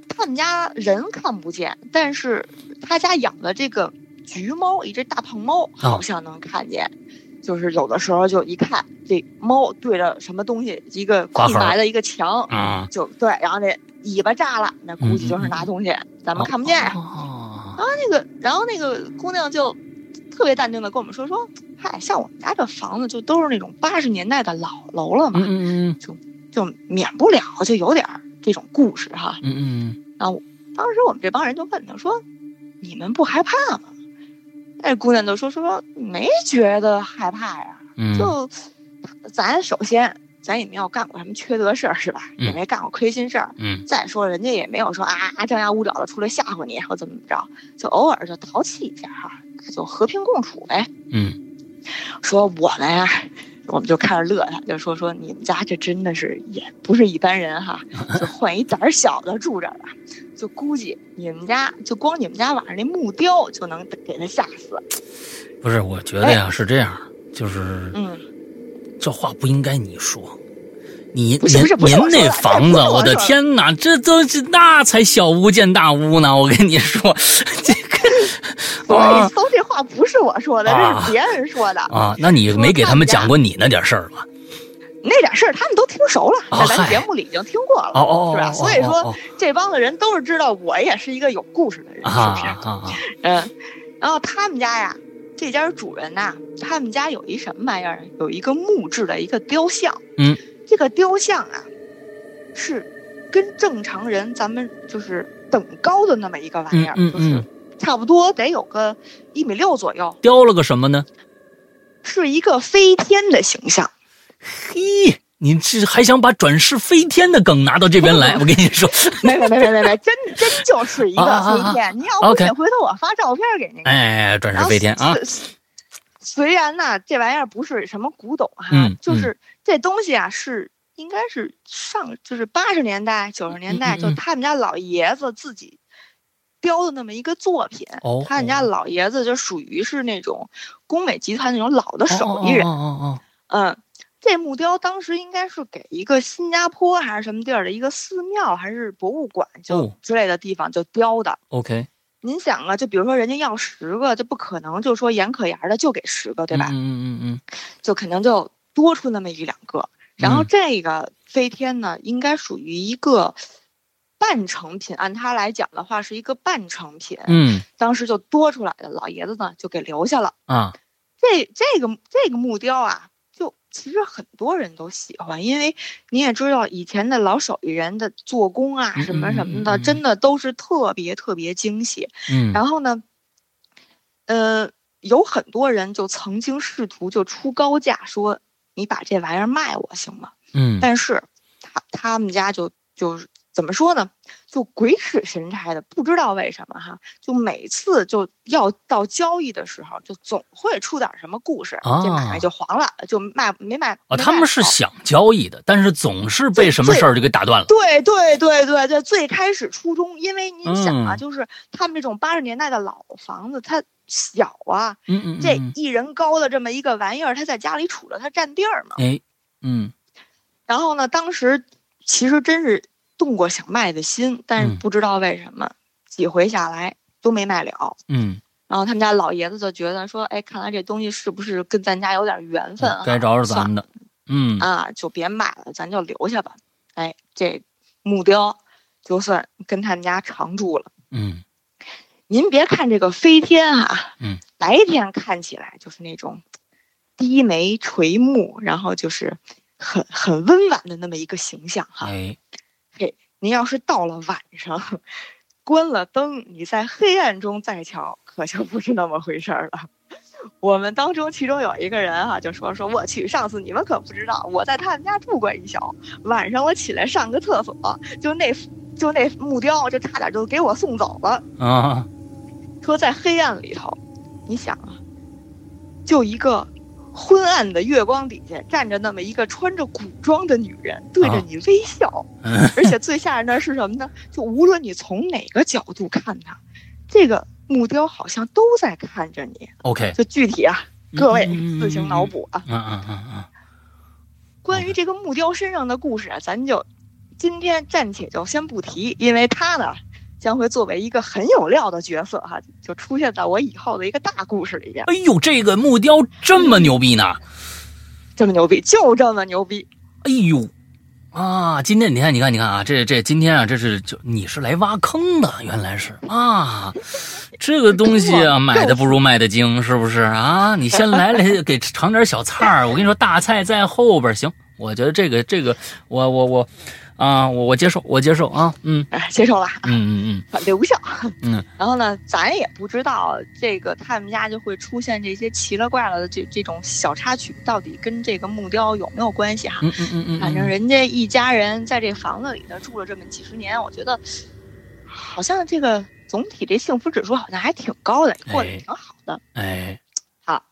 [SPEAKER 2] 他们家人看不见，但是他家养的这个橘猫，一只大胖猫，好像能看见。就是有的时候就一看这猫对着什么东西，一个空白的一个墙，
[SPEAKER 1] 啊，
[SPEAKER 2] 就对，然后那尾巴炸了，那估计就是拿东西，咱们看不见。然后
[SPEAKER 1] 哦
[SPEAKER 2] 那个，然后那个姑娘就特别淡定的跟我们说说，嗨，像我们家这房子就都是那种八十年代的老楼了嘛，
[SPEAKER 1] 嗯嗯
[SPEAKER 2] 就免不了就有点儿这种故事哈。
[SPEAKER 1] 嗯嗯
[SPEAKER 2] 当时我们这帮人就问他说：“你们不害怕吗？”那姑娘就说：“说没觉得害怕呀，
[SPEAKER 1] 嗯，
[SPEAKER 2] 就咱首先咱也没有干过什么缺德事儿是吧？
[SPEAKER 1] 嗯
[SPEAKER 2] 也没干过亏心事儿。
[SPEAKER 1] 嗯
[SPEAKER 2] 再说人家也没有说啊张牙舞爪的出来吓唬你或怎么怎么着，就偶尔就淘气一下哈，就和平共处呗。
[SPEAKER 1] 嗯
[SPEAKER 2] 说我们呀、我们就开始乐他，就说说你们家这真的是也不是一般人哈，就换一胆儿小的住这儿啊，就估计你们家就光你们家晚上那木雕就能给他吓死。
[SPEAKER 1] 不是，我觉得呀是这样，就是
[SPEAKER 2] 嗯，
[SPEAKER 1] 这话不应该你说。你您您那房子，
[SPEAKER 2] 我
[SPEAKER 1] 我的天哪，这都是那才小巫见大巫呢！我跟你说，这
[SPEAKER 2] 我
[SPEAKER 1] 个啊
[SPEAKER 2] 跟你搜这话不是我说的，
[SPEAKER 1] 啊
[SPEAKER 2] 这是别人说的。
[SPEAKER 1] 啊，那你没给他们讲过你那点事儿吧？
[SPEAKER 2] 那点事儿他们都听熟了，
[SPEAKER 1] 哦
[SPEAKER 2] 在咱节目里已经听过了，是吧？
[SPEAKER 1] 哦
[SPEAKER 2] 所以说
[SPEAKER 1] 哦
[SPEAKER 2] 这帮子人都是知道我也是一个有故事的人，
[SPEAKER 1] 哦
[SPEAKER 2] 是不是？嗯，然后他们家呀，这家主人呐，他们家有一什么玩意儿？有一个木质的一个雕像。
[SPEAKER 1] 嗯，
[SPEAKER 2] 这个雕像啊，是跟正常人咱们就是等高的那么一个玩意儿，
[SPEAKER 1] 嗯嗯
[SPEAKER 2] 就是差不多得有个一米六左右，
[SPEAKER 1] 雕了个什么呢？
[SPEAKER 2] 是一个飞天的形象。
[SPEAKER 1] 嘿，你这还想把转世飞天的梗拿到这边来？我跟你说，[LAUGHS]
[SPEAKER 2] 没没没没没没，真真就是一个
[SPEAKER 1] 啊啊啊
[SPEAKER 2] 飞天。你要不信，回头我发照片给您看。
[SPEAKER 1] 哎，转世飞天啊！
[SPEAKER 2] 虽虽然呢，这玩意儿不是什么古董哈，
[SPEAKER 1] 嗯
[SPEAKER 2] 就是这东西啊，是应该是上就是八十年代、九十年代，
[SPEAKER 1] 嗯嗯嗯
[SPEAKER 2] 就他们家老爷子自己雕的那么一个作品。
[SPEAKER 1] 哦
[SPEAKER 2] 他们家老爷子就属于是那种工美集团那种老的手艺人。
[SPEAKER 1] 哦哦哦
[SPEAKER 2] 嗯，这木雕当时应该是给一个新加坡还是什么地儿的一个寺庙还是博物馆就
[SPEAKER 1] 哦
[SPEAKER 2] 之类的地方就雕的。
[SPEAKER 1] 哦，OK，
[SPEAKER 2] 您想啊，就比如说人家要十个，就不可能就说严可严的就给十个，对吧？
[SPEAKER 1] 嗯嗯嗯嗯
[SPEAKER 2] 就肯定就多出那么一两个。然后
[SPEAKER 1] 嗯
[SPEAKER 2] 这个飞天呢，应该属于一个半成品，按他来讲的话是一个半成品。
[SPEAKER 1] 嗯
[SPEAKER 2] 当时就多出来的，老爷子呢就给留下了。
[SPEAKER 1] 啊，
[SPEAKER 2] 这这个这个木雕啊，就其实很多人都喜欢，因为你也知道以前的老手艺人的做工啊
[SPEAKER 1] 嗯
[SPEAKER 2] 什么什么
[SPEAKER 1] 嗯嗯
[SPEAKER 2] 的，
[SPEAKER 1] 嗯
[SPEAKER 2] 真的都是特别特别精细。
[SPEAKER 1] 嗯，
[SPEAKER 2] 然后呢，呃，有很多人就曾经试图就出高价说你把这玩意儿卖我行吗？
[SPEAKER 1] 嗯，
[SPEAKER 2] 但是他他们家就就是怎么说呢？就鬼使神差的，不知道为什么哈，就每次就要到交易的时候，就总会出点什么故事，这买卖就黄了，就卖没卖。
[SPEAKER 1] 啊，他们是想交易的，但是总是被什么事儿就给打断了。
[SPEAKER 2] 对对对对对，最开始初衷，因为你想啊，就是他们这种八十年代的老房子，它小啊，
[SPEAKER 1] 嗯嗯，
[SPEAKER 2] 这一人高的这么一个玩意儿，它在家里杵着，它占地儿嘛。
[SPEAKER 1] 哎，嗯。
[SPEAKER 2] 然后呢，当时其实真是。动过想卖的心，但是不知道为什么几回下来都没卖了。
[SPEAKER 1] 嗯，
[SPEAKER 2] 然后他们家老爷子就觉得说：“哎，看来这东西是不是跟咱家有点缘分？
[SPEAKER 1] 该找找咱的。”嗯
[SPEAKER 2] 啊，就别卖了，咱就留下吧。哎，这木雕就算跟他们家常住了。
[SPEAKER 1] 嗯，
[SPEAKER 2] 您别看这个飞天
[SPEAKER 1] 啊，
[SPEAKER 2] 嗯，白天看起来就是那种低眉垂目，然后就是很很温婉的那么一个形象哈。
[SPEAKER 1] 哎。
[SPEAKER 2] 您要是到了晚上，关了灯，你在黑暗中再瞧，可就不是那么回事儿了。我们当中其中有一个人哈，就说说我去，上次你们可不知道，我在他们家住过一宿，晚上我起来上个厕所，就那就那木雕，就差点就给我送走了
[SPEAKER 1] 啊。
[SPEAKER 2] 说在黑暗里头，你想啊，就一个。昏暗的月光底下站着那么一个穿着古装的女人，对着你微笑，[LAUGHS] 而且最吓人的是什么呢？就无论你从哪个角度看她，这个木雕好像都在看着你。
[SPEAKER 1] OK，
[SPEAKER 2] 就具体啊，各位自行脑补
[SPEAKER 1] 啊。嗯嗯嗯嗯。
[SPEAKER 2] 关于这个木雕身上的故事啊，咱就今天暂且就先不提，因为它呢。将会作为一个很有料的角色哈，就出现在我以后的一个大故事里边。
[SPEAKER 1] 哎呦，这个木雕这么牛逼呢？
[SPEAKER 2] 这么牛逼，就这么牛逼！
[SPEAKER 1] 哎呦，啊，今天你看，你看，你看啊，这这今天啊，这是就你是来挖坑的，原来是啊，这个东西啊，[LAUGHS] 买的不如卖的精，是不是啊？你先来来 [LAUGHS] 给尝点小菜儿，我跟你说，大菜在后边。行，我觉得这个这个，我我我。啊，我我接受，我接受啊，嗯，
[SPEAKER 2] 接受了，
[SPEAKER 1] 嗯嗯
[SPEAKER 2] 嗯，留下，
[SPEAKER 1] 嗯，[LAUGHS]
[SPEAKER 2] 然后呢，咱也不知道这个他们家就会出现这些奇了怪了的这这种小插曲，到底跟这个木雕有没有关系哈？
[SPEAKER 1] 嗯嗯嗯
[SPEAKER 2] 反正人家一家人在这房子里头住了这么几十年，我觉得好像这个总体这幸福指数好像还挺高的，过得挺好的。
[SPEAKER 1] 哎，
[SPEAKER 2] 好，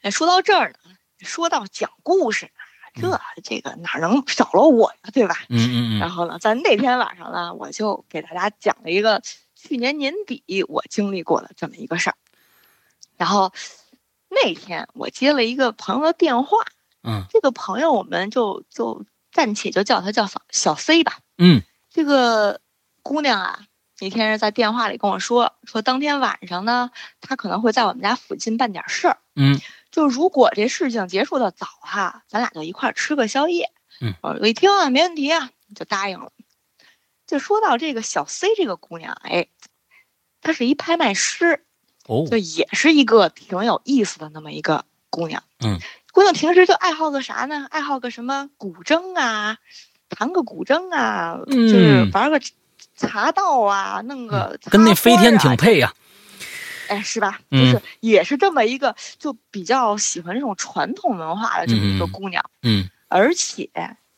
[SPEAKER 2] 哎，说到这儿呢，说到讲故事。这这个哪能少了我呀，对吧？
[SPEAKER 1] 嗯嗯嗯。
[SPEAKER 2] 然后呢，在那天晚上呢，我就给大家讲了一个去年年底我经历过的这么一个事儿。然后那天我接了一个朋友的电话，
[SPEAKER 1] 嗯，
[SPEAKER 2] 这个朋友我们就就暂且就叫他叫小小 C 吧。
[SPEAKER 1] 嗯，
[SPEAKER 2] 这个姑娘啊，那天是在电话里跟我说，说当天晚上呢，她可能会在我们家附近办点事儿。
[SPEAKER 1] 嗯。
[SPEAKER 2] 就如果这事情结束的早哈，咱俩就一块吃个宵夜。
[SPEAKER 1] 嗯，
[SPEAKER 2] 我一听啊，没问题啊，就答应了。就说到这个小 C 这个姑娘，哎，她是一拍卖师，
[SPEAKER 1] 哦，
[SPEAKER 2] 就也是一个挺有意思的那么一个姑娘。
[SPEAKER 1] 嗯，
[SPEAKER 2] 姑娘平时就爱好个啥呢？爱好个什么古筝啊，弹个古筝啊，就是玩个茶道啊，弄个
[SPEAKER 1] 跟那飞天挺配呀。
[SPEAKER 2] 哎，是吧？就是也是这么一个，就比较喜欢这种传统文化的这么一个姑娘。
[SPEAKER 1] 嗯，
[SPEAKER 2] 而且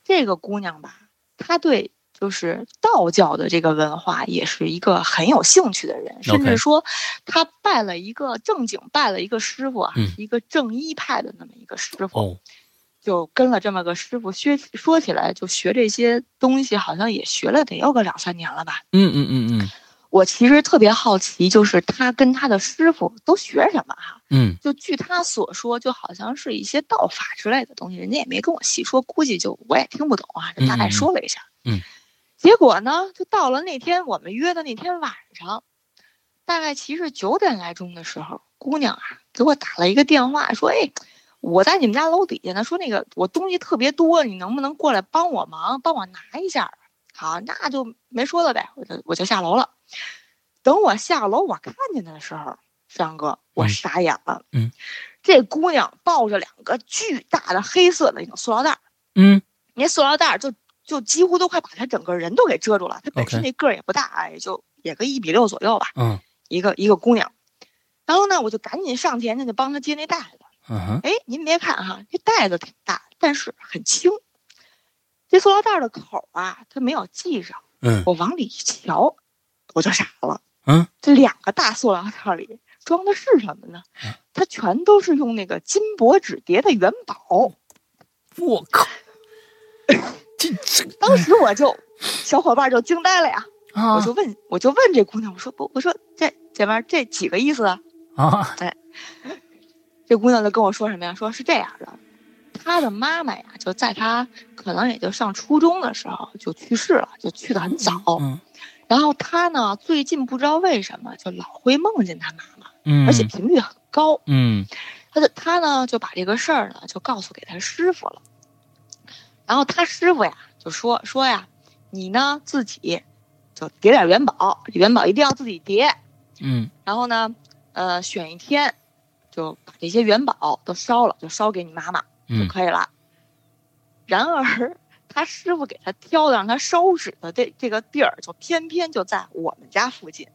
[SPEAKER 2] 这个姑娘吧，她对就是道教的这个文化也是一个很有兴趣的人，甚至说她拜了一个正经拜了一个师傅啊，一个正一派的那么一个师傅，就跟了这么个师傅学。说起来，就学这些东西，好像也学了得有个两三年了吧？
[SPEAKER 1] 嗯嗯嗯嗯。
[SPEAKER 2] 我其实特别好奇，就是他跟他的师傅都学什么哈？
[SPEAKER 1] 嗯，
[SPEAKER 2] 就据他所说，就好像是一些道法之类的东西，人家也没跟我细说，估计就我也听不懂啊，就大概说了一下。
[SPEAKER 1] 嗯，
[SPEAKER 2] 结果呢，就到了那天我们约的那天晚上，大概其实九点来钟的时候，姑娘啊给我打了一个电话，说：“哎，我在你们家楼底下呢，说那个我东西特别多，你能不能过来帮我忙，帮我拿一下？”好，那就没说了呗，我就我就下楼了。等我下楼，我看见他的时候，张哥，我傻眼了。
[SPEAKER 1] 嗯，
[SPEAKER 2] 这姑娘抱着两个巨大的黑色的那种塑料袋
[SPEAKER 1] 嗯，
[SPEAKER 2] 那塑料袋就就几乎都快把她整个人都给遮住了。她本身那个儿也不大，也就也个一米六左右吧。
[SPEAKER 1] 嗯，
[SPEAKER 2] 一个一个姑娘。然后呢，我就赶紧上前去就帮她接那袋子。
[SPEAKER 1] 嗯哼，
[SPEAKER 2] 哎，您别看哈，这袋子挺大，但是很轻。这塑料袋的口啊，它没有系上。
[SPEAKER 1] 嗯
[SPEAKER 2] 我往里一瞧，我就傻了。
[SPEAKER 1] 嗯，
[SPEAKER 2] 这两个大塑料袋里装的是什么呢
[SPEAKER 1] 嗯？
[SPEAKER 2] 它全都是用那个金箔纸叠的元宝。
[SPEAKER 1] 我靠，[LAUGHS] 这这
[SPEAKER 2] 当时我就，小伙伴就惊呆了呀。
[SPEAKER 1] 啊
[SPEAKER 2] 我就问，我就问这姑娘，我说不，我说这姐妹儿这几个意思啊？
[SPEAKER 1] 啊，[LAUGHS]
[SPEAKER 2] 这姑娘就跟我说什么呀？说是这样的，她的妈妈呀，就在她可能也就上初中的时候就去世了，就去的很早。
[SPEAKER 1] 嗯
[SPEAKER 2] 然后他呢，最近不知道为什么就老会梦见他妈妈，
[SPEAKER 1] 嗯，
[SPEAKER 2] 而且频率很高。
[SPEAKER 1] 嗯
[SPEAKER 2] 他的他呢就把这个事儿呢就告诉给他师傅了。然后他师傅呀就说说呀，你呢自己就叠点元宝，元宝一定要自己叠。
[SPEAKER 1] 嗯
[SPEAKER 2] 然后呢，呃，选一天，就把这些元宝都烧了，就烧给你妈妈就
[SPEAKER 1] 嗯
[SPEAKER 2] 可以了。然而，他师傅给他挑的让他烧纸的这这个地儿，就偏偏就在我们家附近。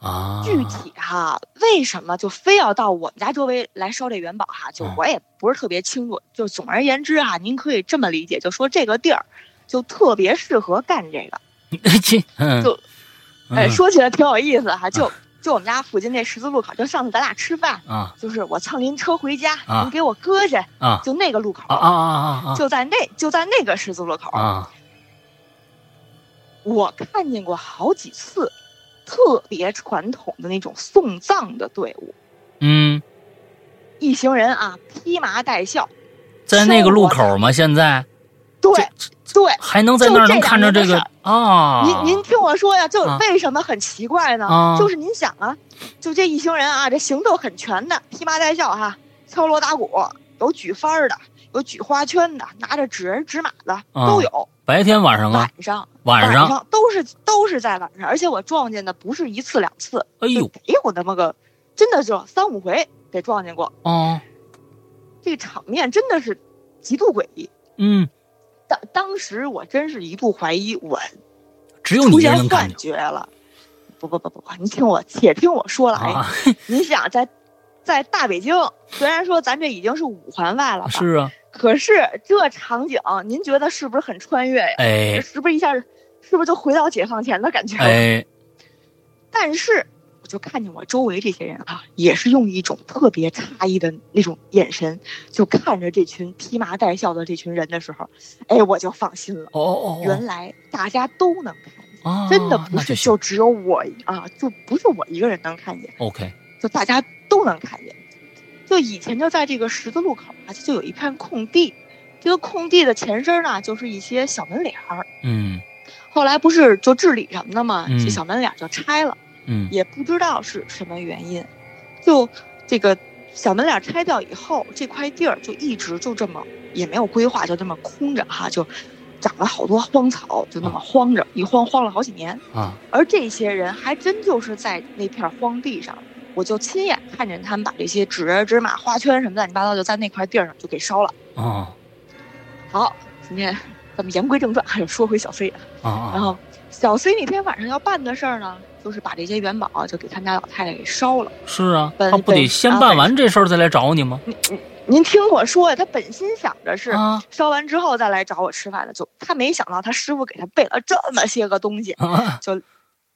[SPEAKER 1] 啊，
[SPEAKER 2] 具体哈，为什么就非要到我们家周围来烧这元宝哈？就
[SPEAKER 1] 嗯
[SPEAKER 2] 我也不是特别清楚。就总而言之哈，您可以这么理解，就说这个地儿就特别适合干这个。[LAUGHS]
[SPEAKER 1] 这嗯
[SPEAKER 2] 就哎，
[SPEAKER 1] 嗯
[SPEAKER 2] 说起来挺有意思哈，就就我们家附近那十字路口，就上次咱俩吃饭，
[SPEAKER 1] 啊。
[SPEAKER 2] 就是我蹭您车回家，
[SPEAKER 1] 啊。
[SPEAKER 2] 您给我搁下，
[SPEAKER 1] 啊。
[SPEAKER 2] 就那个路口，
[SPEAKER 1] 啊啊啊啊
[SPEAKER 2] 就在那就在那个十字路口，
[SPEAKER 1] 啊。
[SPEAKER 2] 我看见过好几次，特别传统的那种送葬的队伍，
[SPEAKER 1] 嗯，
[SPEAKER 2] 一行人啊披麻戴孝，
[SPEAKER 1] 在那个路口吗？现在
[SPEAKER 2] 对对。
[SPEAKER 1] 还能在那儿能看着这个啊？
[SPEAKER 2] 您您听我说呀，就
[SPEAKER 1] 啊
[SPEAKER 2] 为什么很奇怪呢？
[SPEAKER 1] 啊
[SPEAKER 2] 就是您想啊，就这一行人啊，这行头很全的，披麻戴孝哈，敲锣打鼓，有举幡儿的，有举花圈的，拿着纸人纸马的
[SPEAKER 1] 啊
[SPEAKER 2] 都有。
[SPEAKER 1] 白天晚上啊
[SPEAKER 2] 晚，上
[SPEAKER 1] 晚上，
[SPEAKER 2] 都是都是在晚上，而且我撞见的不是一次两次，
[SPEAKER 1] 哎呦
[SPEAKER 2] 就得有那么个，真的就三五回给撞见过。
[SPEAKER 1] 哦，
[SPEAKER 2] 这个场面真的是极度诡异。
[SPEAKER 1] 嗯，
[SPEAKER 2] 当当时我真是一度怀疑我
[SPEAKER 1] 只有你
[SPEAKER 2] 出现幻觉了。不不不不不，您听我，且听我说来。[LAUGHS]
[SPEAKER 1] 啊，
[SPEAKER 2] 您想在在大北京，虽然说咱这已经是五环外了吧，
[SPEAKER 1] 是啊，
[SPEAKER 2] 可是这场景，您觉得是不是很穿越呀？
[SPEAKER 1] 哎
[SPEAKER 2] 是不是一下，是不是就回到解放前的感觉了？
[SPEAKER 1] 哎，
[SPEAKER 2] 但是我就看见我周围这些人啊，也是用一种特别诧异的那种眼神，就看着这群披麻戴孝的这群人的时候，哎，我就放心了。
[SPEAKER 1] 哦哦
[SPEAKER 2] 原来大家都能看见，真的不是
[SPEAKER 1] 就
[SPEAKER 2] 只有我啊，就不是我一个人能看见
[SPEAKER 1] ，OK，
[SPEAKER 2] 就大家都能看见。就以前就在这个十字路口啊，就有一片空地，这个空地的前身呢，就是一些小门脸儿。
[SPEAKER 1] 嗯
[SPEAKER 2] 后来不是就治理什么的嘛，
[SPEAKER 1] 嗯
[SPEAKER 2] 这小门脸就拆了。
[SPEAKER 1] 嗯
[SPEAKER 2] 也不知道是什么原因，就这个小门脸拆掉以后，这块地儿就一直就这么也没有规划，就这么空着哈，就长了好多荒草，就那么荒着，一荒荒了好几年。
[SPEAKER 1] 啊
[SPEAKER 2] 而这些人还真就是在那片荒地上，我就亲眼看见他们把这些纸人、纸马、花圈什么乱七八糟，就在那块地儿上就给烧了。
[SPEAKER 1] 啊
[SPEAKER 2] 好，今天咱们言归正传，还是说回小 C 啊。
[SPEAKER 1] 啊
[SPEAKER 2] 然后小 C 那天晚上要办的事儿呢，就是把这些元宝就给他们家老太太给烧了。
[SPEAKER 1] 是啊，他不得先办完这事儿再来找你吗？
[SPEAKER 2] 您您听我说呀，他本心想着是
[SPEAKER 1] 啊
[SPEAKER 2] 烧完之后再来找我吃饭的，就他没想到他师傅给他备了这么些个东西，
[SPEAKER 1] 啊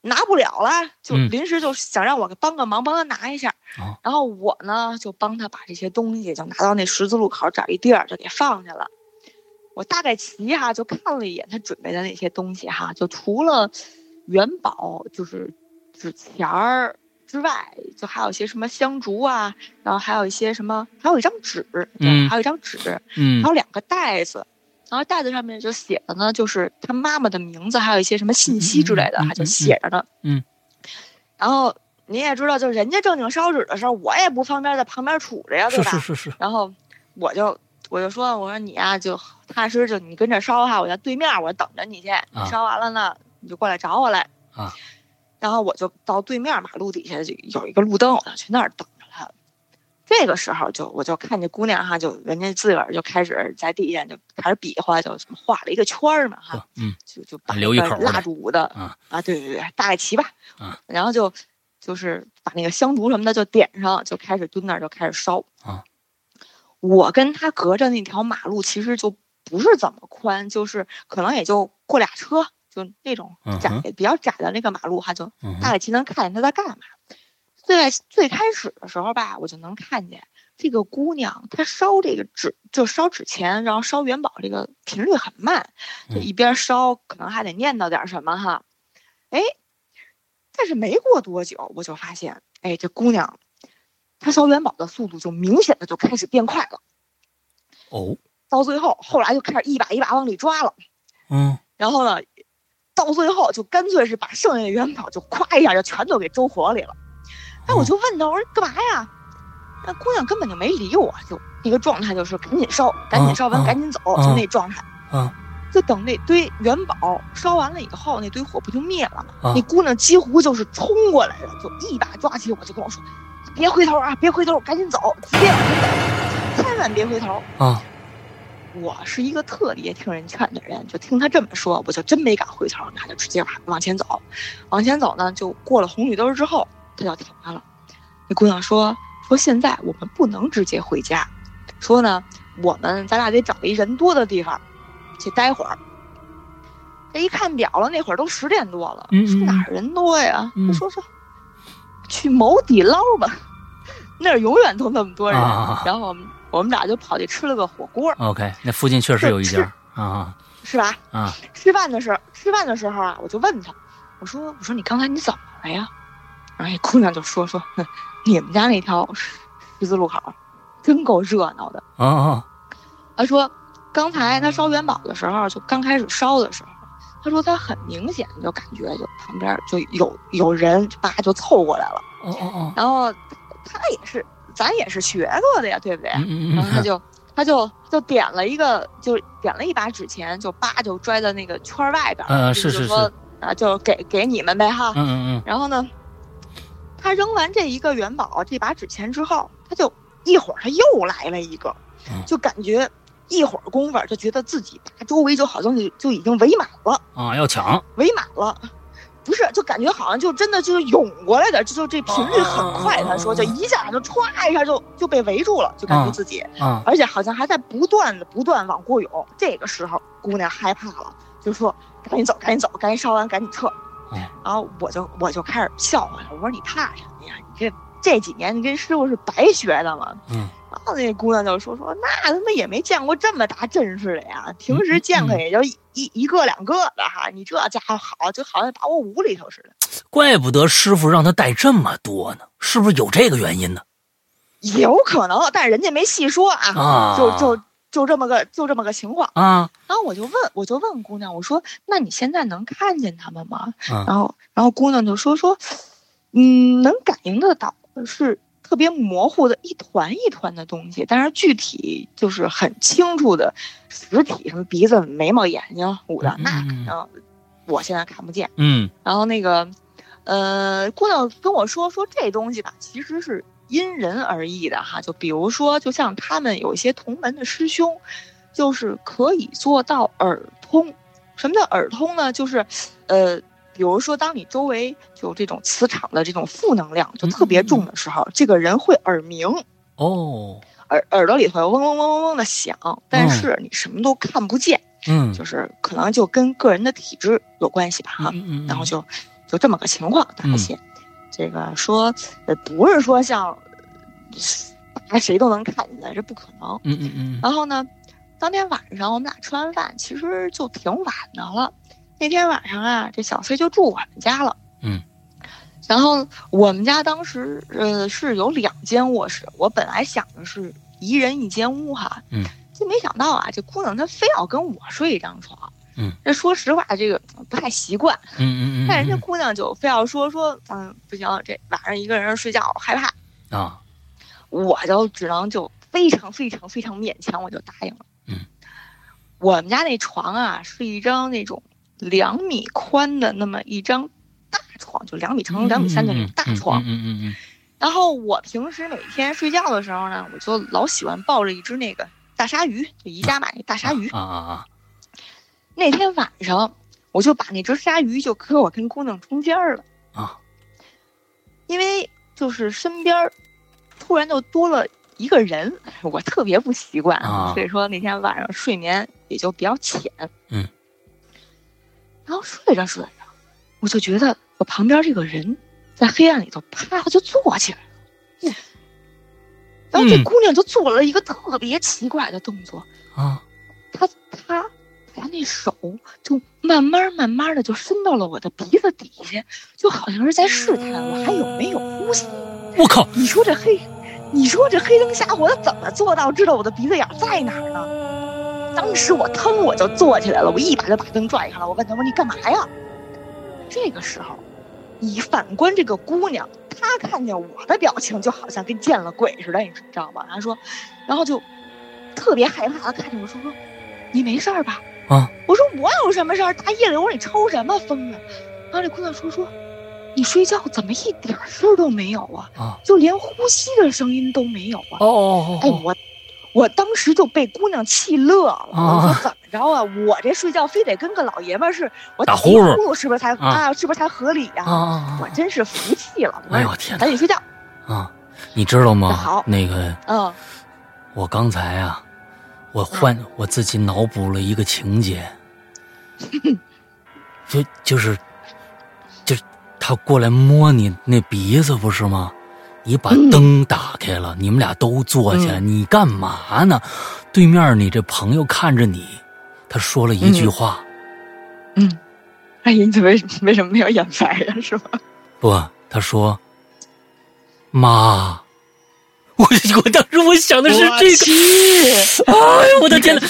[SPEAKER 2] 拿不了了，就
[SPEAKER 1] 嗯
[SPEAKER 2] 临时就想让我帮个忙，帮他拿一下。
[SPEAKER 1] 哦
[SPEAKER 2] 然后我呢就帮他把这些东西就拿到那十字路口找一地儿就给放下了。我大概齐哈就看了一眼他准备的那些东西哈，就除了元宝就是纸钱儿之外，就还有一些什么香烛啊，然后还有一些什么，还有一张纸，对，
[SPEAKER 1] 嗯
[SPEAKER 2] 还有一张纸，
[SPEAKER 1] 嗯
[SPEAKER 2] 还有两个袋子，然后袋子上面就写的呢，就是他妈妈的名字，还有一些什么信息之类的，还就写着呢。
[SPEAKER 1] 嗯。
[SPEAKER 2] 然后您也知道，就人家正经烧纸的时候，我也不方便在旁边杵着呀，对吧？
[SPEAKER 1] 是是是是
[SPEAKER 2] 然后我就我就说，我说你呀、就踏实就你跟这烧哈，我在对面，我等着你去。你烧完了呢，你就过来找我来。
[SPEAKER 1] 啊。
[SPEAKER 2] 然后我就到对面马路底下就有一个路灯，我就去那儿等着他。这个时候就我就看见姑娘哈，就人家自个儿就开始在地下就开始比划，就画了一个圈儿嘛哈，
[SPEAKER 1] 嗯
[SPEAKER 2] 就就把
[SPEAKER 1] 留一口
[SPEAKER 2] 蜡烛的
[SPEAKER 1] 啊
[SPEAKER 2] 啊，对对对，大概齐吧。
[SPEAKER 1] 啊。
[SPEAKER 2] 然后就就是把那个香烛什么的就点上，就开始蹲那儿就开始烧
[SPEAKER 1] 啊。
[SPEAKER 2] 我跟他隔着那条马路，其实就不是怎么宽，就是可能也就过俩车，就那种窄比较窄的那个马路哈，就大概其能看见他在干嘛。最最开始的时候吧，我就能看见这个姑娘，她烧这个纸，就烧纸钱，然后烧元宝，这个频率很慢，就一边烧，可能还得念叨点什么哈。哎，但是没过多久，我就发现，哎，这姑娘，她烧元宝的速度就明显的就开始变快了。
[SPEAKER 1] 哦，
[SPEAKER 2] 到最后，后来就开始一把一把往里抓了。
[SPEAKER 1] 嗯，
[SPEAKER 2] 然后呢，到最后就干脆是把剩下的元宝就咵一下就全都给周火里了。哎，我就问他，我说干嘛呀？那姑娘根本就没理我，就那个状态就是赶紧烧，赶紧烧完赶紧走，就那状态。
[SPEAKER 1] 啊，
[SPEAKER 2] 就等那堆元宝烧完了以后，那堆火不就灭了吗？那姑娘几乎就是冲过来了，就一把抓起我，就跟我说：“别回头啊，别回头，赶紧走，直接往前走，千万别回头。”
[SPEAKER 1] 啊，
[SPEAKER 2] 我是一个特别听人劝的人，就听他这么说，我就真没敢回头，那就直接往往前走。往前走呢，就过了红绿灯之后。他就停下了，那姑娘说：“说现在我们不能直接回家，说呢，我们咱俩得找一人多的地方，去待会儿。这一看表了，那会儿都十点多了，说哪儿人多呀？他说说，去某底捞吧，[LAUGHS] 那儿永远都那么多人。然后我们我们俩就跑去吃了个火锅。
[SPEAKER 1] OK，那附近确实有一家啊，
[SPEAKER 2] 是吧？
[SPEAKER 1] 啊，
[SPEAKER 2] 吃饭的时候，吃饭的时候啊，我就问他，我说我说你刚才你怎么了呀？”然后那姑娘就说：“说你们家那条十字路口，真够热闹的。”
[SPEAKER 1] 啊，
[SPEAKER 2] 她说：“刚才她烧元宝的时候，就刚开始烧的时候，她说她很明显就感觉就旁边就有有人，叭就凑过来了。
[SPEAKER 1] 哦哦哦。
[SPEAKER 2] 然后她也是，咱也是学过的呀，对不对？然后他就他就就点了一个，就点了一把纸钱，就叭就拽在那个圈外边。
[SPEAKER 1] 嗯，是是是。
[SPEAKER 2] 啊，就给给你们呗，哈。
[SPEAKER 1] 嗯嗯嗯。
[SPEAKER 2] 然后呢？他扔完这一个元宝，这把纸钱之后，他就一会儿他又来了一个，就感觉一会儿功夫就觉得自己周围就好像就就已经围满了
[SPEAKER 1] 啊，要抢，
[SPEAKER 2] 围满了，不是，就感觉好像就真的就是涌过来的，就就这频率很快。他说，就一下就歘一下就就被围住了，就感觉自己，而且好像还在不断的不断往过涌。这个时候，姑娘害怕了，就说：“赶紧走，赶紧走，赶紧烧完，赶紧撤。”然后我就我就开始笑话他，我说你怕什么呀？你这这几年你跟师傅是白学的嘛？
[SPEAKER 1] 嗯。
[SPEAKER 2] 然后那姑娘就说说那他妈也没见过这么大阵势的呀，平时见个也就一一个两个的哈，你这家伙好就好像把我捂里头似的。
[SPEAKER 1] 怪不得师傅让他带这么多呢，是不是有这个原因呢？
[SPEAKER 2] 有可能，但是人家没细说啊，就就。就这么个就这么个情况
[SPEAKER 1] 啊，
[SPEAKER 2] 然后我就问我就问姑娘，我说那你现在能看见他们吗？然后然后姑娘就说说，嗯，能感应得到，是特别模糊的一团一团的东西，但是具体就是很清楚的实体，什么鼻子、眉毛、眼睛、五的，那肯定我现在看不见。
[SPEAKER 1] 嗯，
[SPEAKER 2] 然后那个呃，姑娘跟我说说这东西吧，其实是。因人而异的哈，就比如说，就像他们有一些同门的师兄，就是可以做到耳通。什么叫耳通呢？就是，呃，比如说，当你周围就这种磁场的这种负能量就特别重的时候，这个人会耳鸣
[SPEAKER 1] 哦，
[SPEAKER 2] 耳耳朵里头嗡嗡嗡嗡嗡的响，但是你什么都看不见。
[SPEAKER 1] 嗯，
[SPEAKER 2] 就是可能就跟个人的体质有关系吧哈。然后就就这么个情况发现。这个说，呃，不是说像大家，谁都能看见，这不可能。
[SPEAKER 1] 嗯嗯嗯。
[SPEAKER 2] 然后呢，当天晚上我们俩吃完饭，其实就挺晚的了。那天晚上啊，这小崔就住我们家了。
[SPEAKER 1] 嗯。
[SPEAKER 2] 然后我们家当时呃是有两间卧室，我本来想的是一人一间屋哈。
[SPEAKER 1] 嗯。
[SPEAKER 2] 就没想到啊，这姑娘她非要跟我睡一张床。
[SPEAKER 1] 嗯，
[SPEAKER 2] 这说实话，这个不太习惯。
[SPEAKER 1] 嗯嗯
[SPEAKER 2] 嗯。但人家姑娘就非要说说，嗯，不行，这晚上一个人睡觉害怕。
[SPEAKER 1] 啊，
[SPEAKER 2] 我就只能就非常非常非常勉强，我就答应了。
[SPEAKER 1] 嗯，
[SPEAKER 2] 我们家那床啊，是一张那种两米宽的那么一张大床，就两米乘两米三的那种大床。
[SPEAKER 1] 嗯嗯嗯。
[SPEAKER 2] 然后我平时每天睡觉的时候呢，我就老喜欢抱着一只那个大鲨鱼，就宜家买那大鲨鱼。
[SPEAKER 1] 啊啊啊！
[SPEAKER 2] 那天晚上，我就把那只鲨鱼就搁我跟姑娘中间了
[SPEAKER 1] 啊。
[SPEAKER 2] 因为就是身边突然就多了一个人，我特别不习惯，所以说那天晚上睡眠也就比较浅。
[SPEAKER 1] 嗯。
[SPEAKER 2] 然后睡着睡着，我就觉得我旁边这个人在黑暗里头啪就坐起来了。然后这姑娘就做了一个特别奇怪的动作
[SPEAKER 1] 啊，
[SPEAKER 2] 她她她那手就慢慢慢慢的就伸到了我的鼻子底下，就好像是在试探我还有没有呼吸。
[SPEAKER 1] 我靠！
[SPEAKER 2] 你说这黑，你说这黑灯瞎火的怎么做到知道我的鼻子眼在哪儿呢？当时我腾我就坐起来了，我一把就把灯拽开了，我问他我说你干嘛呀？这个时候，你反观这个姑娘。她看见我的表情，就好像跟见了鬼似的，你知道吗？他说，然后就特别害怕的看着我说：“说你没事吧？”
[SPEAKER 1] 啊，
[SPEAKER 2] 我说我有什么事儿？大夜里我说你抽什么风啊？然后这姑娘说：“说你睡觉怎么一点声都没有啊？
[SPEAKER 1] 啊，
[SPEAKER 2] 就连呼吸的声音都没有啊？”
[SPEAKER 1] 哦哦哦！
[SPEAKER 2] 哎我。我当时就被姑娘气乐了，我说怎么着啊？我这睡觉非得跟个老爷们似的，我
[SPEAKER 1] 打
[SPEAKER 2] 呼
[SPEAKER 1] 噜
[SPEAKER 2] 是不是才啊？是不是才合理呀？我真是服气了！
[SPEAKER 1] 哎呦天，
[SPEAKER 2] 赶紧睡觉
[SPEAKER 1] 啊！你知道吗？
[SPEAKER 2] 好，
[SPEAKER 1] 那个，
[SPEAKER 2] 嗯，
[SPEAKER 1] 我刚才啊，我换我自己脑补了一个情节，[LAUGHS] 就就是，就是他过来摸你那鼻子，不是吗？你把灯打开了，你们俩都坐下，你干嘛呢？对面你这朋友看着你，他说了一句话。
[SPEAKER 2] 嗯，哎，你怎么为什么没有眼白呀？是吧？
[SPEAKER 1] 不，他说：“妈。”我我当时我想的是这个。哎呦，我的天呐！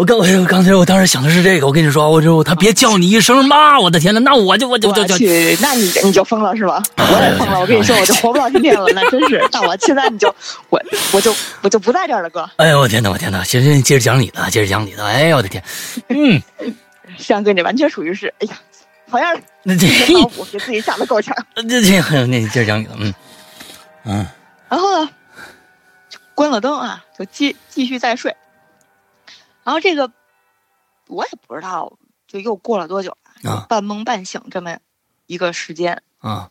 [SPEAKER 1] 我刚 [LAUGHS] 我刚才我当时想的是这个，我跟你说，我就他别叫你一声妈，我的天呐，那我就我就我就
[SPEAKER 2] 去，那你你就疯了是吧？我也疯了，我跟你说，我就活不到今天了，那真是。[LAUGHS] 那我现在你就我我就我就不在这儿了，哥。
[SPEAKER 1] 哎呦我天呐，我天呐！行行，接着讲你的，接着讲你的。哎呦我的天，嗯，[LAUGHS]
[SPEAKER 2] 山哥，你完全属于是，哎呀，好样的
[SPEAKER 1] 那这
[SPEAKER 2] 我给自己吓得够呛。
[SPEAKER 1] 这这那你接着讲你的，嗯嗯，
[SPEAKER 2] 然后呢，关了灯啊，就继继续再睡。然后这个我也不知道，就又过了多久
[SPEAKER 1] 啊？
[SPEAKER 2] 半梦半醒这么一个时间
[SPEAKER 1] 啊。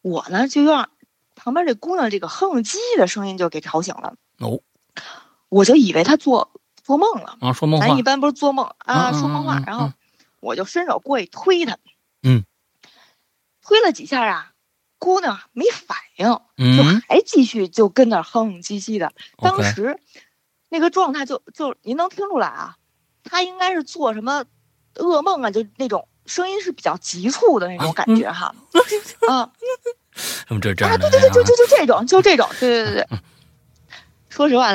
[SPEAKER 2] 我呢就让旁边这姑娘这个哼唧唧的声音就给吵醒了。哦，我就以为她做做梦了
[SPEAKER 1] 啊，说梦
[SPEAKER 2] 话。咱一般不是做梦啊，说梦话。然后我就伸手过去推她，
[SPEAKER 1] 嗯，
[SPEAKER 2] 推了几下啊，姑娘没反应，就还继续就跟那哼哼唧唧的。当时。那个状态就就您能听出来啊，他应该是做什么噩梦啊，就那种声音是比较急促的那种感觉哈，啊，
[SPEAKER 1] 什 [LAUGHS] 么这这
[SPEAKER 2] 啊，对对对，就就就这种，就这种，对对对对。[LAUGHS] 说实话，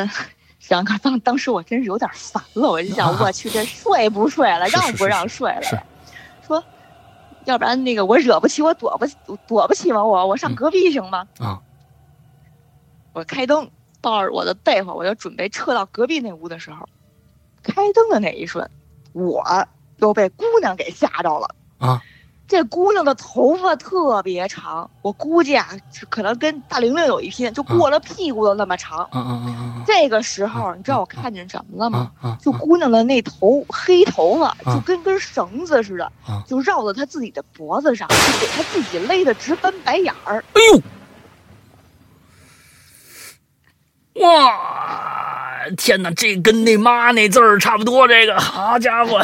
[SPEAKER 2] 想哥当当时我真是有点烦了，我就想，我去，这睡不睡了，让不让睡了？[LAUGHS] 说，要不然那个我惹不起，我躲不躲不起吗？我我上隔壁行吗？
[SPEAKER 1] 啊，
[SPEAKER 2] 我开灯。抱着我的被窝，我就准备撤到隔壁那屋的时候，开灯的那一瞬，我又被姑娘给吓着了
[SPEAKER 1] 啊！
[SPEAKER 2] 这姑娘的头发特别长，我估计啊，可能跟大玲玲有一拼，就过了屁股都那么长。
[SPEAKER 1] 啊啊啊
[SPEAKER 2] 这个时候，你知道我看见什么了吗？就姑娘的那头黑头发，就跟根绳子似的，就绕到她自己的脖子上，就给她自己勒得直翻白眼儿。
[SPEAKER 1] 哎呦！哇，天哪，这跟那妈那字儿差不多。这个好家伙，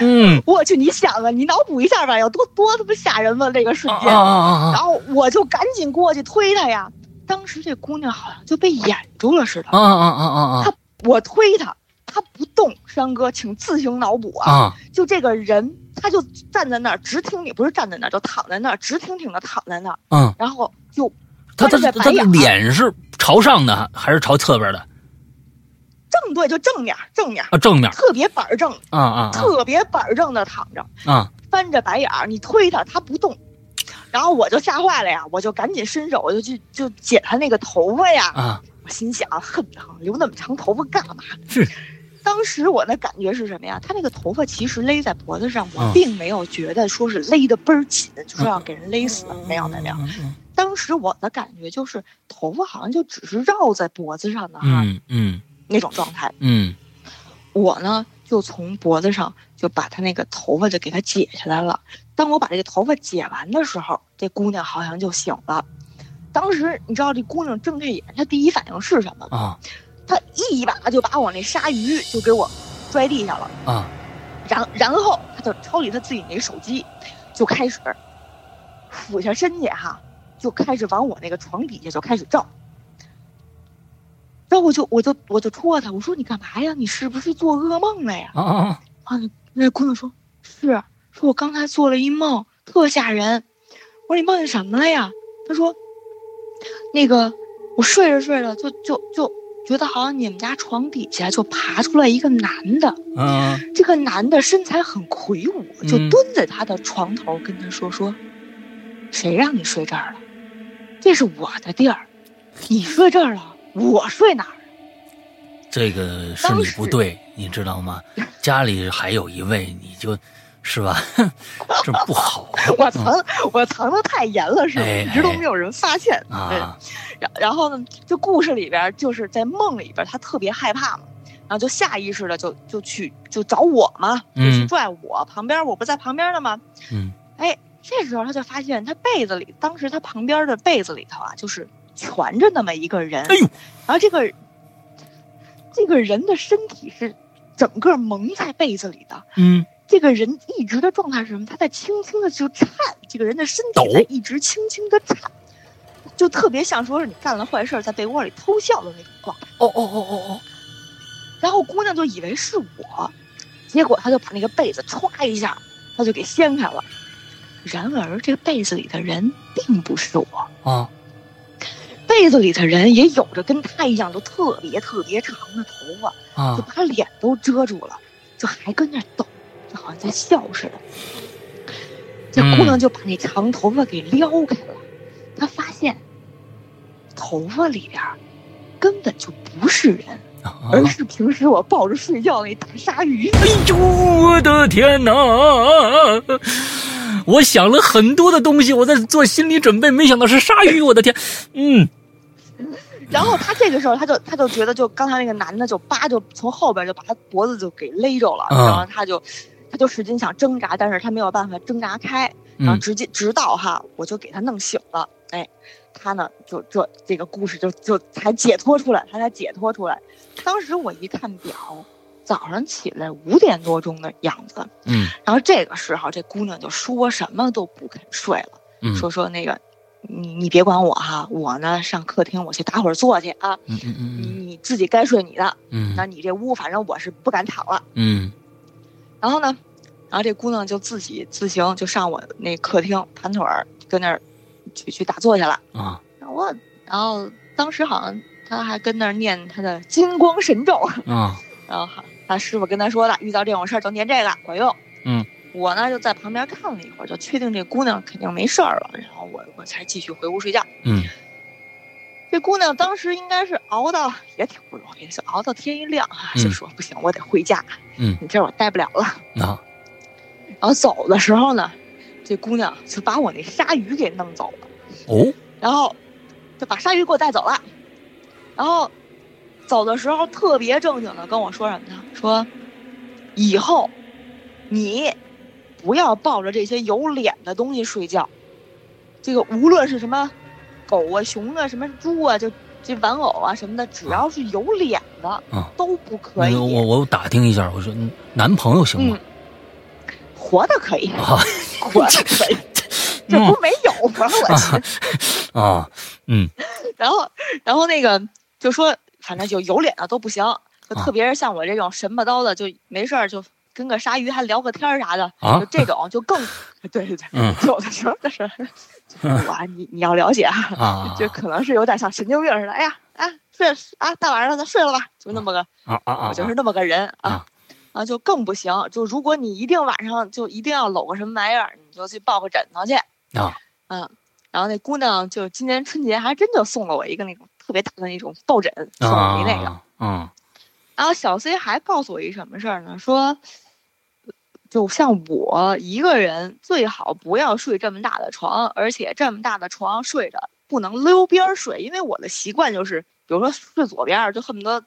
[SPEAKER 1] 嗯，
[SPEAKER 2] 我去，你想啊，你脑补一下吧，有多多他妈吓人吗？这个瞬间，然后我就赶紧过去推他呀。当时这姑娘好像就被掩住了似的。
[SPEAKER 1] 啊啊啊啊啊！
[SPEAKER 2] 她我推她，她不动。山哥，请自行脑补啊。就这个人，他就站在那儿，直挺挺，不是站在那儿，就躺在那儿，直挺挺的躺在那儿。
[SPEAKER 1] 嗯，
[SPEAKER 2] 然后就
[SPEAKER 1] 他他他的脸是。朝上的还是朝侧边的？
[SPEAKER 2] 正对，就正面，正面。
[SPEAKER 1] 啊，正面，
[SPEAKER 2] 特别板正，
[SPEAKER 1] 啊啊，
[SPEAKER 2] 特别板正的躺着，
[SPEAKER 1] 啊，
[SPEAKER 2] 翻着白眼儿，你推他，他不动，然后我就吓坏了呀，我就赶紧伸手，我就去就剪他那个头发呀，
[SPEAKER 1] 啊，
[SPEAKER 2] 我心想，哼，留那么长头发干嘛？
[SPEAKER 1] 是，
[SPEAKER 2] 当时我的感觉是什么呀？他那个头发其实勒在脖子上，我并没有觉得说是勒的倍儿紧，就说要给人勒死，没有，没有。当时我的感觉就是头发好像就只是绕在脖子上的哈，
[SPEAKER 1] 嗯嗯，
[SPEAKER 2] 那种状态，
[SPEAKER 1] 嗯，
[SPEAKER 2] 我呢就从脖子上就把他那个头发就给他解下来了。当我把这个头发解完的时候，这姑娘好像就醒了。当时你知道这姑娘睁开眼，她第一反应是什么？
[SPEAKER 1] 啊
[SPEAKER 2] 她一把就把我那鲨鱼就给我拽地下了，
[SPEAKER 1] 啊
[SPEAKER 2] 然然后她就抄起她自己那手机，就开始俯下身去哈，就开始往我那个床底下就开始照。然后我就我就我就戳他，我说你干嘛呀？你是不是做噩梦了呀？
[SPEAKER 1] 啊啊！
[SPEAKER 2] 啊，那姑娘说是，说我刚才做了一梦，特吓人。我说你梦见什么了呀？他说，那个我睡着睡着就就就觉得好像你们家床底下就爬出来一个男的，
[SPEAKER 1] 嗯
[SPEAKER 2] 这个男的身材很魁梧，就
[SPEAKER 1] 嗯
[SPEAKER 2] 蹲在他的床头跟他说说，谁让你睡这儿了？这是我的地儿，你睡这儿了，我睡哪儿？
[SPEAKER 1] 这个是你不对，你知道吗？家里还有一位，你就是吧？[LAUGHS] 这不好 [LAUGHS]
[SPEAKER 2] 我藏我藏的太严了，是吧？
[SPEAKER 1] 哎
[SPEAKER 2] 一直都没有人发现。对
[SPEAKER 1] 啊！
[SPEAKER 2] 然然后呢，就故事里边就是在梦里边，他特别害怕嘛，然后就下意识的就就去就找我嘛，就去
[SPEAKER 1] 嗯
[SPEAKER 2] 拽我旁边，我不在旁边的吗？
[SPEAKER 1] 嗯
[SPEAKER 2] 哎，这时候他就发现他被子里，当时他旁边的被子里头啊，就是蜷着那么一个人，
[SPEAKER 1] 哎呦
[SPEAKER 2] 然后这个这个人的身体是整个蒙在被子里的。
[SPEAKER 1] 嗯
[SPEAKER 2] 这个人一直的状态是什么？他在轻轻的就颤，这个人的身体在一直轻轻的颤，就特别像说是你干了坏事在被窝里偷笑的那种状态。
[SPEAKER 1] 哦哦哦哦哦！
[SPEAKER 2] 然后姑娘就以为是我，结果她就把那个被子歘一下，她就给掀开了。然而这个被子里的人并不是我，
[SPEAKER 1] 啊。
[SPEAKER 2] 被子里的人也有着跟他一样都特别特别长的头发啊，就
[SPEAKER 1] 啊！
[SPEAKER 2] 把脸都遮住了，就还跟那儿抖，就好像在笑似的。这姑娘就把那长头发给撩开了，她发现头发里边根本就不是人，
[SPEAKER 1] 啊
[SPEAKER 2] 而是平时我抱着睡觉那大鲨鱼。
[SPEAKER 1] 哎呦，我的天哪！我想了很多的东西，我在做心理准备，没想到是鲨鱼，我的天！嗯
[SPEAKER 2] 然后他这个时候，他就他就觉得，就刚才那个男的就叭就从后边就把他脖子就给勒着了，
[SPEAKER 1] 啊
[SPEAKER 2] 然后他就他就使劲想挣扎，但是他没有办法挣扎开，然后
[SPEAKER 1] 嗯
[SPEAKER 2] 直接直到哈，我就给他弄醒了，哎，他呢就这这个故事就就才解脱出来，他才解脱出来。当时我一看表，早上起来五点多钟的样子，
[SPEAKER 1] 嗯
[SPEAKER 2] 然后这个时候这姑娘就说什么都不肯睡了。
[SPEAKER 1] 嗯
[SPEAKER 2] 说说那个，你你别管我哈，我呢上客厅我去打会儿坐去啊，
[SPEAKER 1] 嗯嗯
[SPEAKER 2] 你
[SPEAKER 1] 嗯
[SPEAKER 2] 你自己该睡你的，
[SPEAKER 1] 嗯
[SPEAKER 2] 那你这屋反正我是不敢躺了。
[SPEAKER 1] 嗯
[SPEAKER 2] 然后呢，然后这姑娘就自己自行就上我那客厅盘腿儿跟那儿去去打坐去了。
[SPEAKER 1] 啊
[SPEAKER 2] 然后我然后当时好像他还跟那儿念他的金光神咒，
[SPEAKER 1] 啊 [LAUGHS]
[SPEAKER 2] 然后好他师傅跟他说了，遇到这种事儿就念这个管用。
[SPEAKER 1] 嗯，
[SPEAKER 2] 我呢就在旁边看了一会儿，就确定这姑娘肯定没事儿了，然后我我才继续回屋睡觉。
[SPEAKER 1] 嗯
[SPEAKER 2] 这姑娘当时应该是熬到也挺不容易，就熬到天一亮啊，
[SPEAKER 1] 嗯
[SPEAKER 2] 就说不行，我得回家，
[SPEAKER 1] 嗯
[SPEAKER 2] 你这儿我待不了了。
[SPEAKER 1] 啊
[SPEAKER 2] 然后走的时候呢，这姑娘就把我那鲨鱼给弄走了，
[SPEAKER 1] 哦
[SPEAKER 2] 然后就把鲨鱼给我带走了。然后走的时候特别正经的跟我说什么呢？说以后你不要抱着这些有脸的东西睡觉。这个无论是什么狗啊、熊啊、什么猪啊，就这玩偶啊什么的，只要是有脸的
[SPEAKER 1] 啊
[SPEAKER 2] 都不可以。
[SPEAKER 1] 那个我我打听一下，我说男朋友行吗
[SPEAKER 2] 嗯？，活的可以，
[SPEAKER 1] 啊。
[SPEAKER 2] 活的可以，[LAUGHS] 这不没有吗？我去。[LAUGHS]
[SPEAKER 1] 啊嗯。[LAUGHS]
[SPEAKER 2] 然后，然后那个就说，反正就有脸的都不行，就
[SPEAKER 1] 啊。
[SPEAKER 2] 特别是像我这种神吧叨的，就没事儿就跟个鲨鱼还聊个天儿啥的，
[SPEAKER 1] 啊
[SPEAKER 2] 就这种就更，对对对，
[SPEAKER 1] 嗯。
[SPEAKER 2] 有的时候就是，哇，你你要了解啊，
[SPEAKER 1] 啊。
[SPEAKER 2] 就可能是有点像神经病似的，哎呀啊睡啊大晚上的咱睡了吧，就那么个，
[SPEAKER 1] 啊啊啊！
[SPEAKER 2] 我就是那么个人啊
[SPEAKER 1] 啊。
[SPEAKER 2] 啊，就更不行。就如果你一定晚上就一定要搂个什么玩意儿，你就去抱个枕头去。
[SPEAKER 1] 啊，
[SPEAKER 2] 嗯，然后那姑娘就今年春节还真就送了我一个那种特别大的那种抱枕，送我一那个。然后小 C 还告诉我一什么事儿呢？说，就像我一个人，最好不要睡这么大的床，而且这么大的床睡着不能溜边睡，因为我的习惯就是，比如说睡左边儿，就恨不得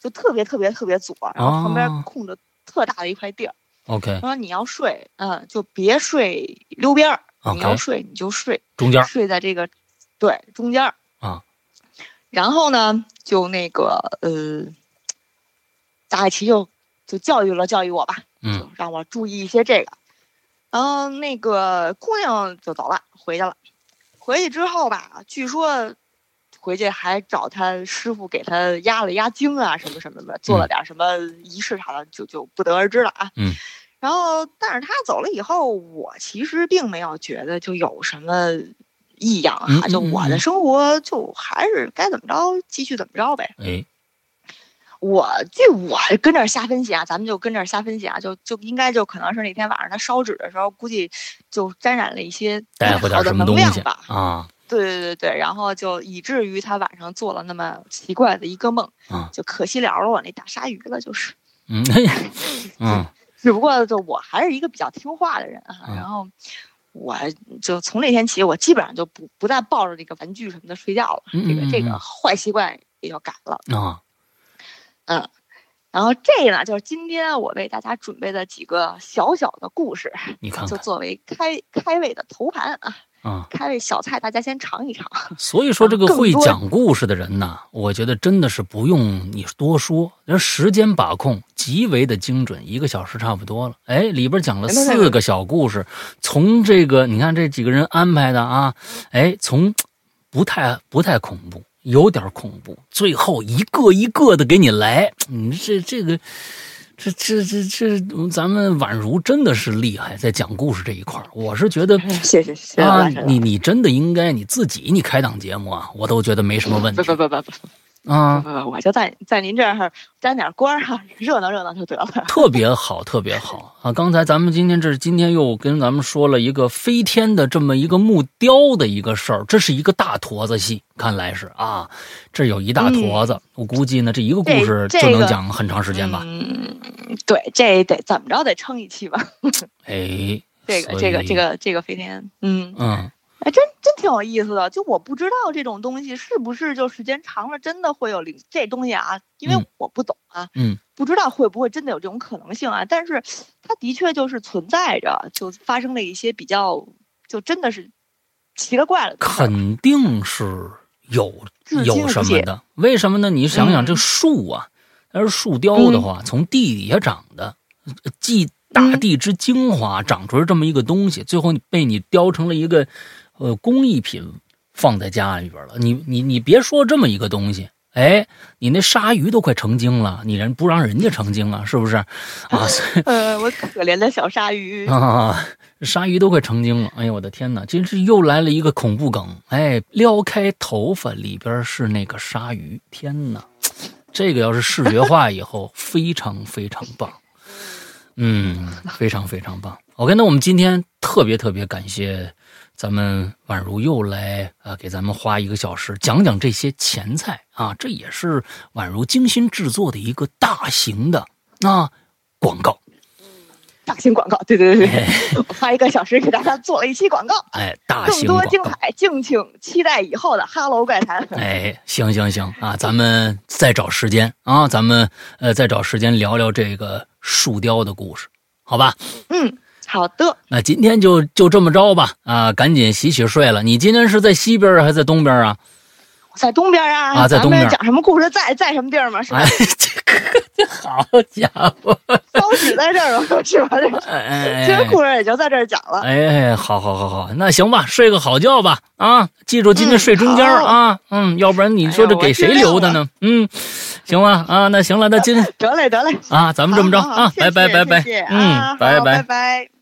[SPEAKER 2] 就特别特别特别左，然后旁边
[SPEAKER 1] 哦
[SPEAKER 2] 空着特大的一块地儿。
[SPEAKER 1] OK，
[SPEAKER 2] 说你要睡，嗯，就别睡溜边儿，你要睡你就睡
[SPEAKER 1] 中间
[SPEAKER 2] 睡在这个对中间。然后呢，就那个呃，大爱奇就就教育了教育我吧，
[SPEAKER 1] 嗯
[SPEAKER 2] 就让我注意一些这个。然后那个姑娘就走了，回去了。回去之后吧，据说回去还找他师傅给他压了压惊啊，什么什么的，做了点什么仪式啥的，就就不得而知了啊。
[SPEAKER 1] 嗯。
[SPEAKER 2] 然后，但是他走了以后，我其实并没有觉得就有什么异样
[SPEAKER 1] 嗯
[SPEAKER 2] 哈，就我的生活就还是该怎么着继续怎么着呗。
[SPEAKER 1] 哎，
[SPEAKER 2] 我这我跟这儿瞎分析啊，咱们就跟这儿瞎分析啊，就就应该就可能是那天晚上他烧纸的时候，估计就沾染了一些不
[SPEAKER 1] 带回点
[SPEAKER 2] 太好的能
[SPEAKER 1] 什么东西
[SPEAKER 2] 量吧。
[SPEAKER 1] 啊
[SPEAKER 2] 对对对对，然后就以至于他晚上做了那么奇怪的一个梦，
[SPEAKER 1] 啊
[SPEAKER 2] 就可惜了了我那大鲨鱼了，就是。[LAUGHS]
[SPEAKER 1] 嗯嗯
[SPEAKER 2] 只不过就我还是一个比较听话的人啊，
[SPEAKER 1] 嗯
[SPEAKER 2] 然后我就从那天起，我基本上就不不再抱着这个玩具什么的睡觉了，这个这个坏习惯也就改了。
[SPEAKER 1] 啊
[SPEAKER 2] 嗯，然后这个呢，就是今天我为大家准备的几个小小的故事，就
[SPEAKER 1] 你看看
[SPEAKER 2] 作为开开胃的头盘啊，
[SPEAKER 1] 啊，
[SPEAKER 2] 开胃小菜，大家先尝一尝。[LAUGHS]
[SPEAKER 1] 所以说这个会讲故事的人呢，我觉得真的是不用你多说，人时间把控极为的精准，一个小时差不多了。哎，里边讲了四个小故事，从这个你看这几个人安排的啊，哎，从不太不太恐怖，有点恐怖，最后一个一个的给你来，你这这个。这这这这，咱们宛如真的是厉害，在讲故事这一块儿我是觉得
[SPEAKER 2] 谢谢谢谢
[SPEAKER 1] 啊，你你真的应该你自己你开档节目啊，我都觉得没什么问题。
[SPEAKER 2] 不不不不不
[SPEAKER 1] 啊，
[SPEAKER 2] 我就在在您这儿沾点光儿哈，热闹热闹就得了。
[SPEAKER 1] 特别好，特别好啊！刚才咱们今天这今天又跟咱们说了一个飞天的这么一个木雕的一个事儿，这是一个大坨子戏，看来是啊，这有一大坨子，我估计呢这一个故事就能讲很长时间吧？
[SPEAKER 2] 嗯，对，这得怎么着得撑一期吧？
[SPEAKER 1] 哎，[LAUGHS]
[SPEAKER 2] 这个这个这个这个飞天，嗯，
[SPEAKER 1] 嗯，
[SPEAKER 2] 哎，真真挺有意思的。就我不知道这种东西是不是就时间长了真的会有灵这东西啊，因为
[SPEAKER 1] 嗯
[SPEAKER 2] 我不懂啊，
[SPEAKER 1] 嗯，
[SPEAKER 2] 不知道会不会真的有这种可能性啊。但是它的确就是存在着，就发生了一些比较，就真的是奇了怪了。
[SPEAKER 1] 肯定是有有什么的？为什么呢？你想想
[SPEAKER 2] 嗯
[SPEAKER 1] 这树啊，它是树雕的话，从地底下长的，呃继大地之精华长出来这么一个东西，最后被你雕成了一个呃工艺品，放在家里边了。你你你别说这么一个东西。哎，你那鲨鱼都快成精了，你人不让人家成精啊？是不是？啊，[LAUGHS]
[SPEAKER 2] 呃，我可怜的小鲨鱼。
[SPEAKER 1] 啊，鲨鱼都快成精了！哎呦，我的天哪，真是又来了一个恐怖梗！哎，撩开头发，里边是那个鲨鱼！天哪，这个要是视觉化以后，[LAUGHS] 非常非常棒，嗯，非常非常棒。OK，那我们今天特别特别感谢咱们宛如又来啊，给咱们花一个小时讲讲这些前菜啊，这也是宛如精心制作的一个大型的啊广告。
[SPEAKER 2] 大型广告，对对对对，我花一个小时给大家做了一期广告，[LAUGHS]
[SPEAKER 1] 哎，大
[SPEAKER 2] 更多
[SPEAKER 1] 型广告。
[SPEAKER 2] 精彩，敬请期待以后的《哈喽怪谈》。
[SPEAKER 1] 哎，行行行啊，咱们再找时间啊，咱们呃再找时间聊聊这个树雕的故事，好吧？
[SPEAKER 2] 嗯，好的，
[SPEAKER 1] 那今天就就这么着吧啊，赶紧洗洗睡了。你今天是在西边还是在东边啊？
[SPEAKER 2] 在东边啊，
[SPEAKER 1] 啊在东边
[SPEAKER 2] 讲什么故事在在什么地儿嘛？是吧
[SPEAKER 1] 哎？，这好家伙！
[SPEAKER 2] 高举在这儿了，是吧？这
[SPEAKER 1] 哎
[SPEAKER 2] 今儿故事也就在这儿讲了。
[SPEAKER 1] 哎，好好好好，那行吧，睡个好觉吧啊！记住今天
[SPEAKER 2] 嗯
[SPEAKER 1] 睡中间
[SPEAKER 2] 好
[SPEAKER 1] 啊，嗯，要不然你说这给谁留的呢？嗯，行吧啊，那行了，那今 [LAUGHS]
[SPEAKER 2] 得嘞，得嘞，
[SPEAKER 1] 啊，咱们这么着啊，拜拜拜拜嗯
[SPEAKER 2] 啊，
[SPEAKER 1] 拜
[SPEAKER 2] 拜。拜。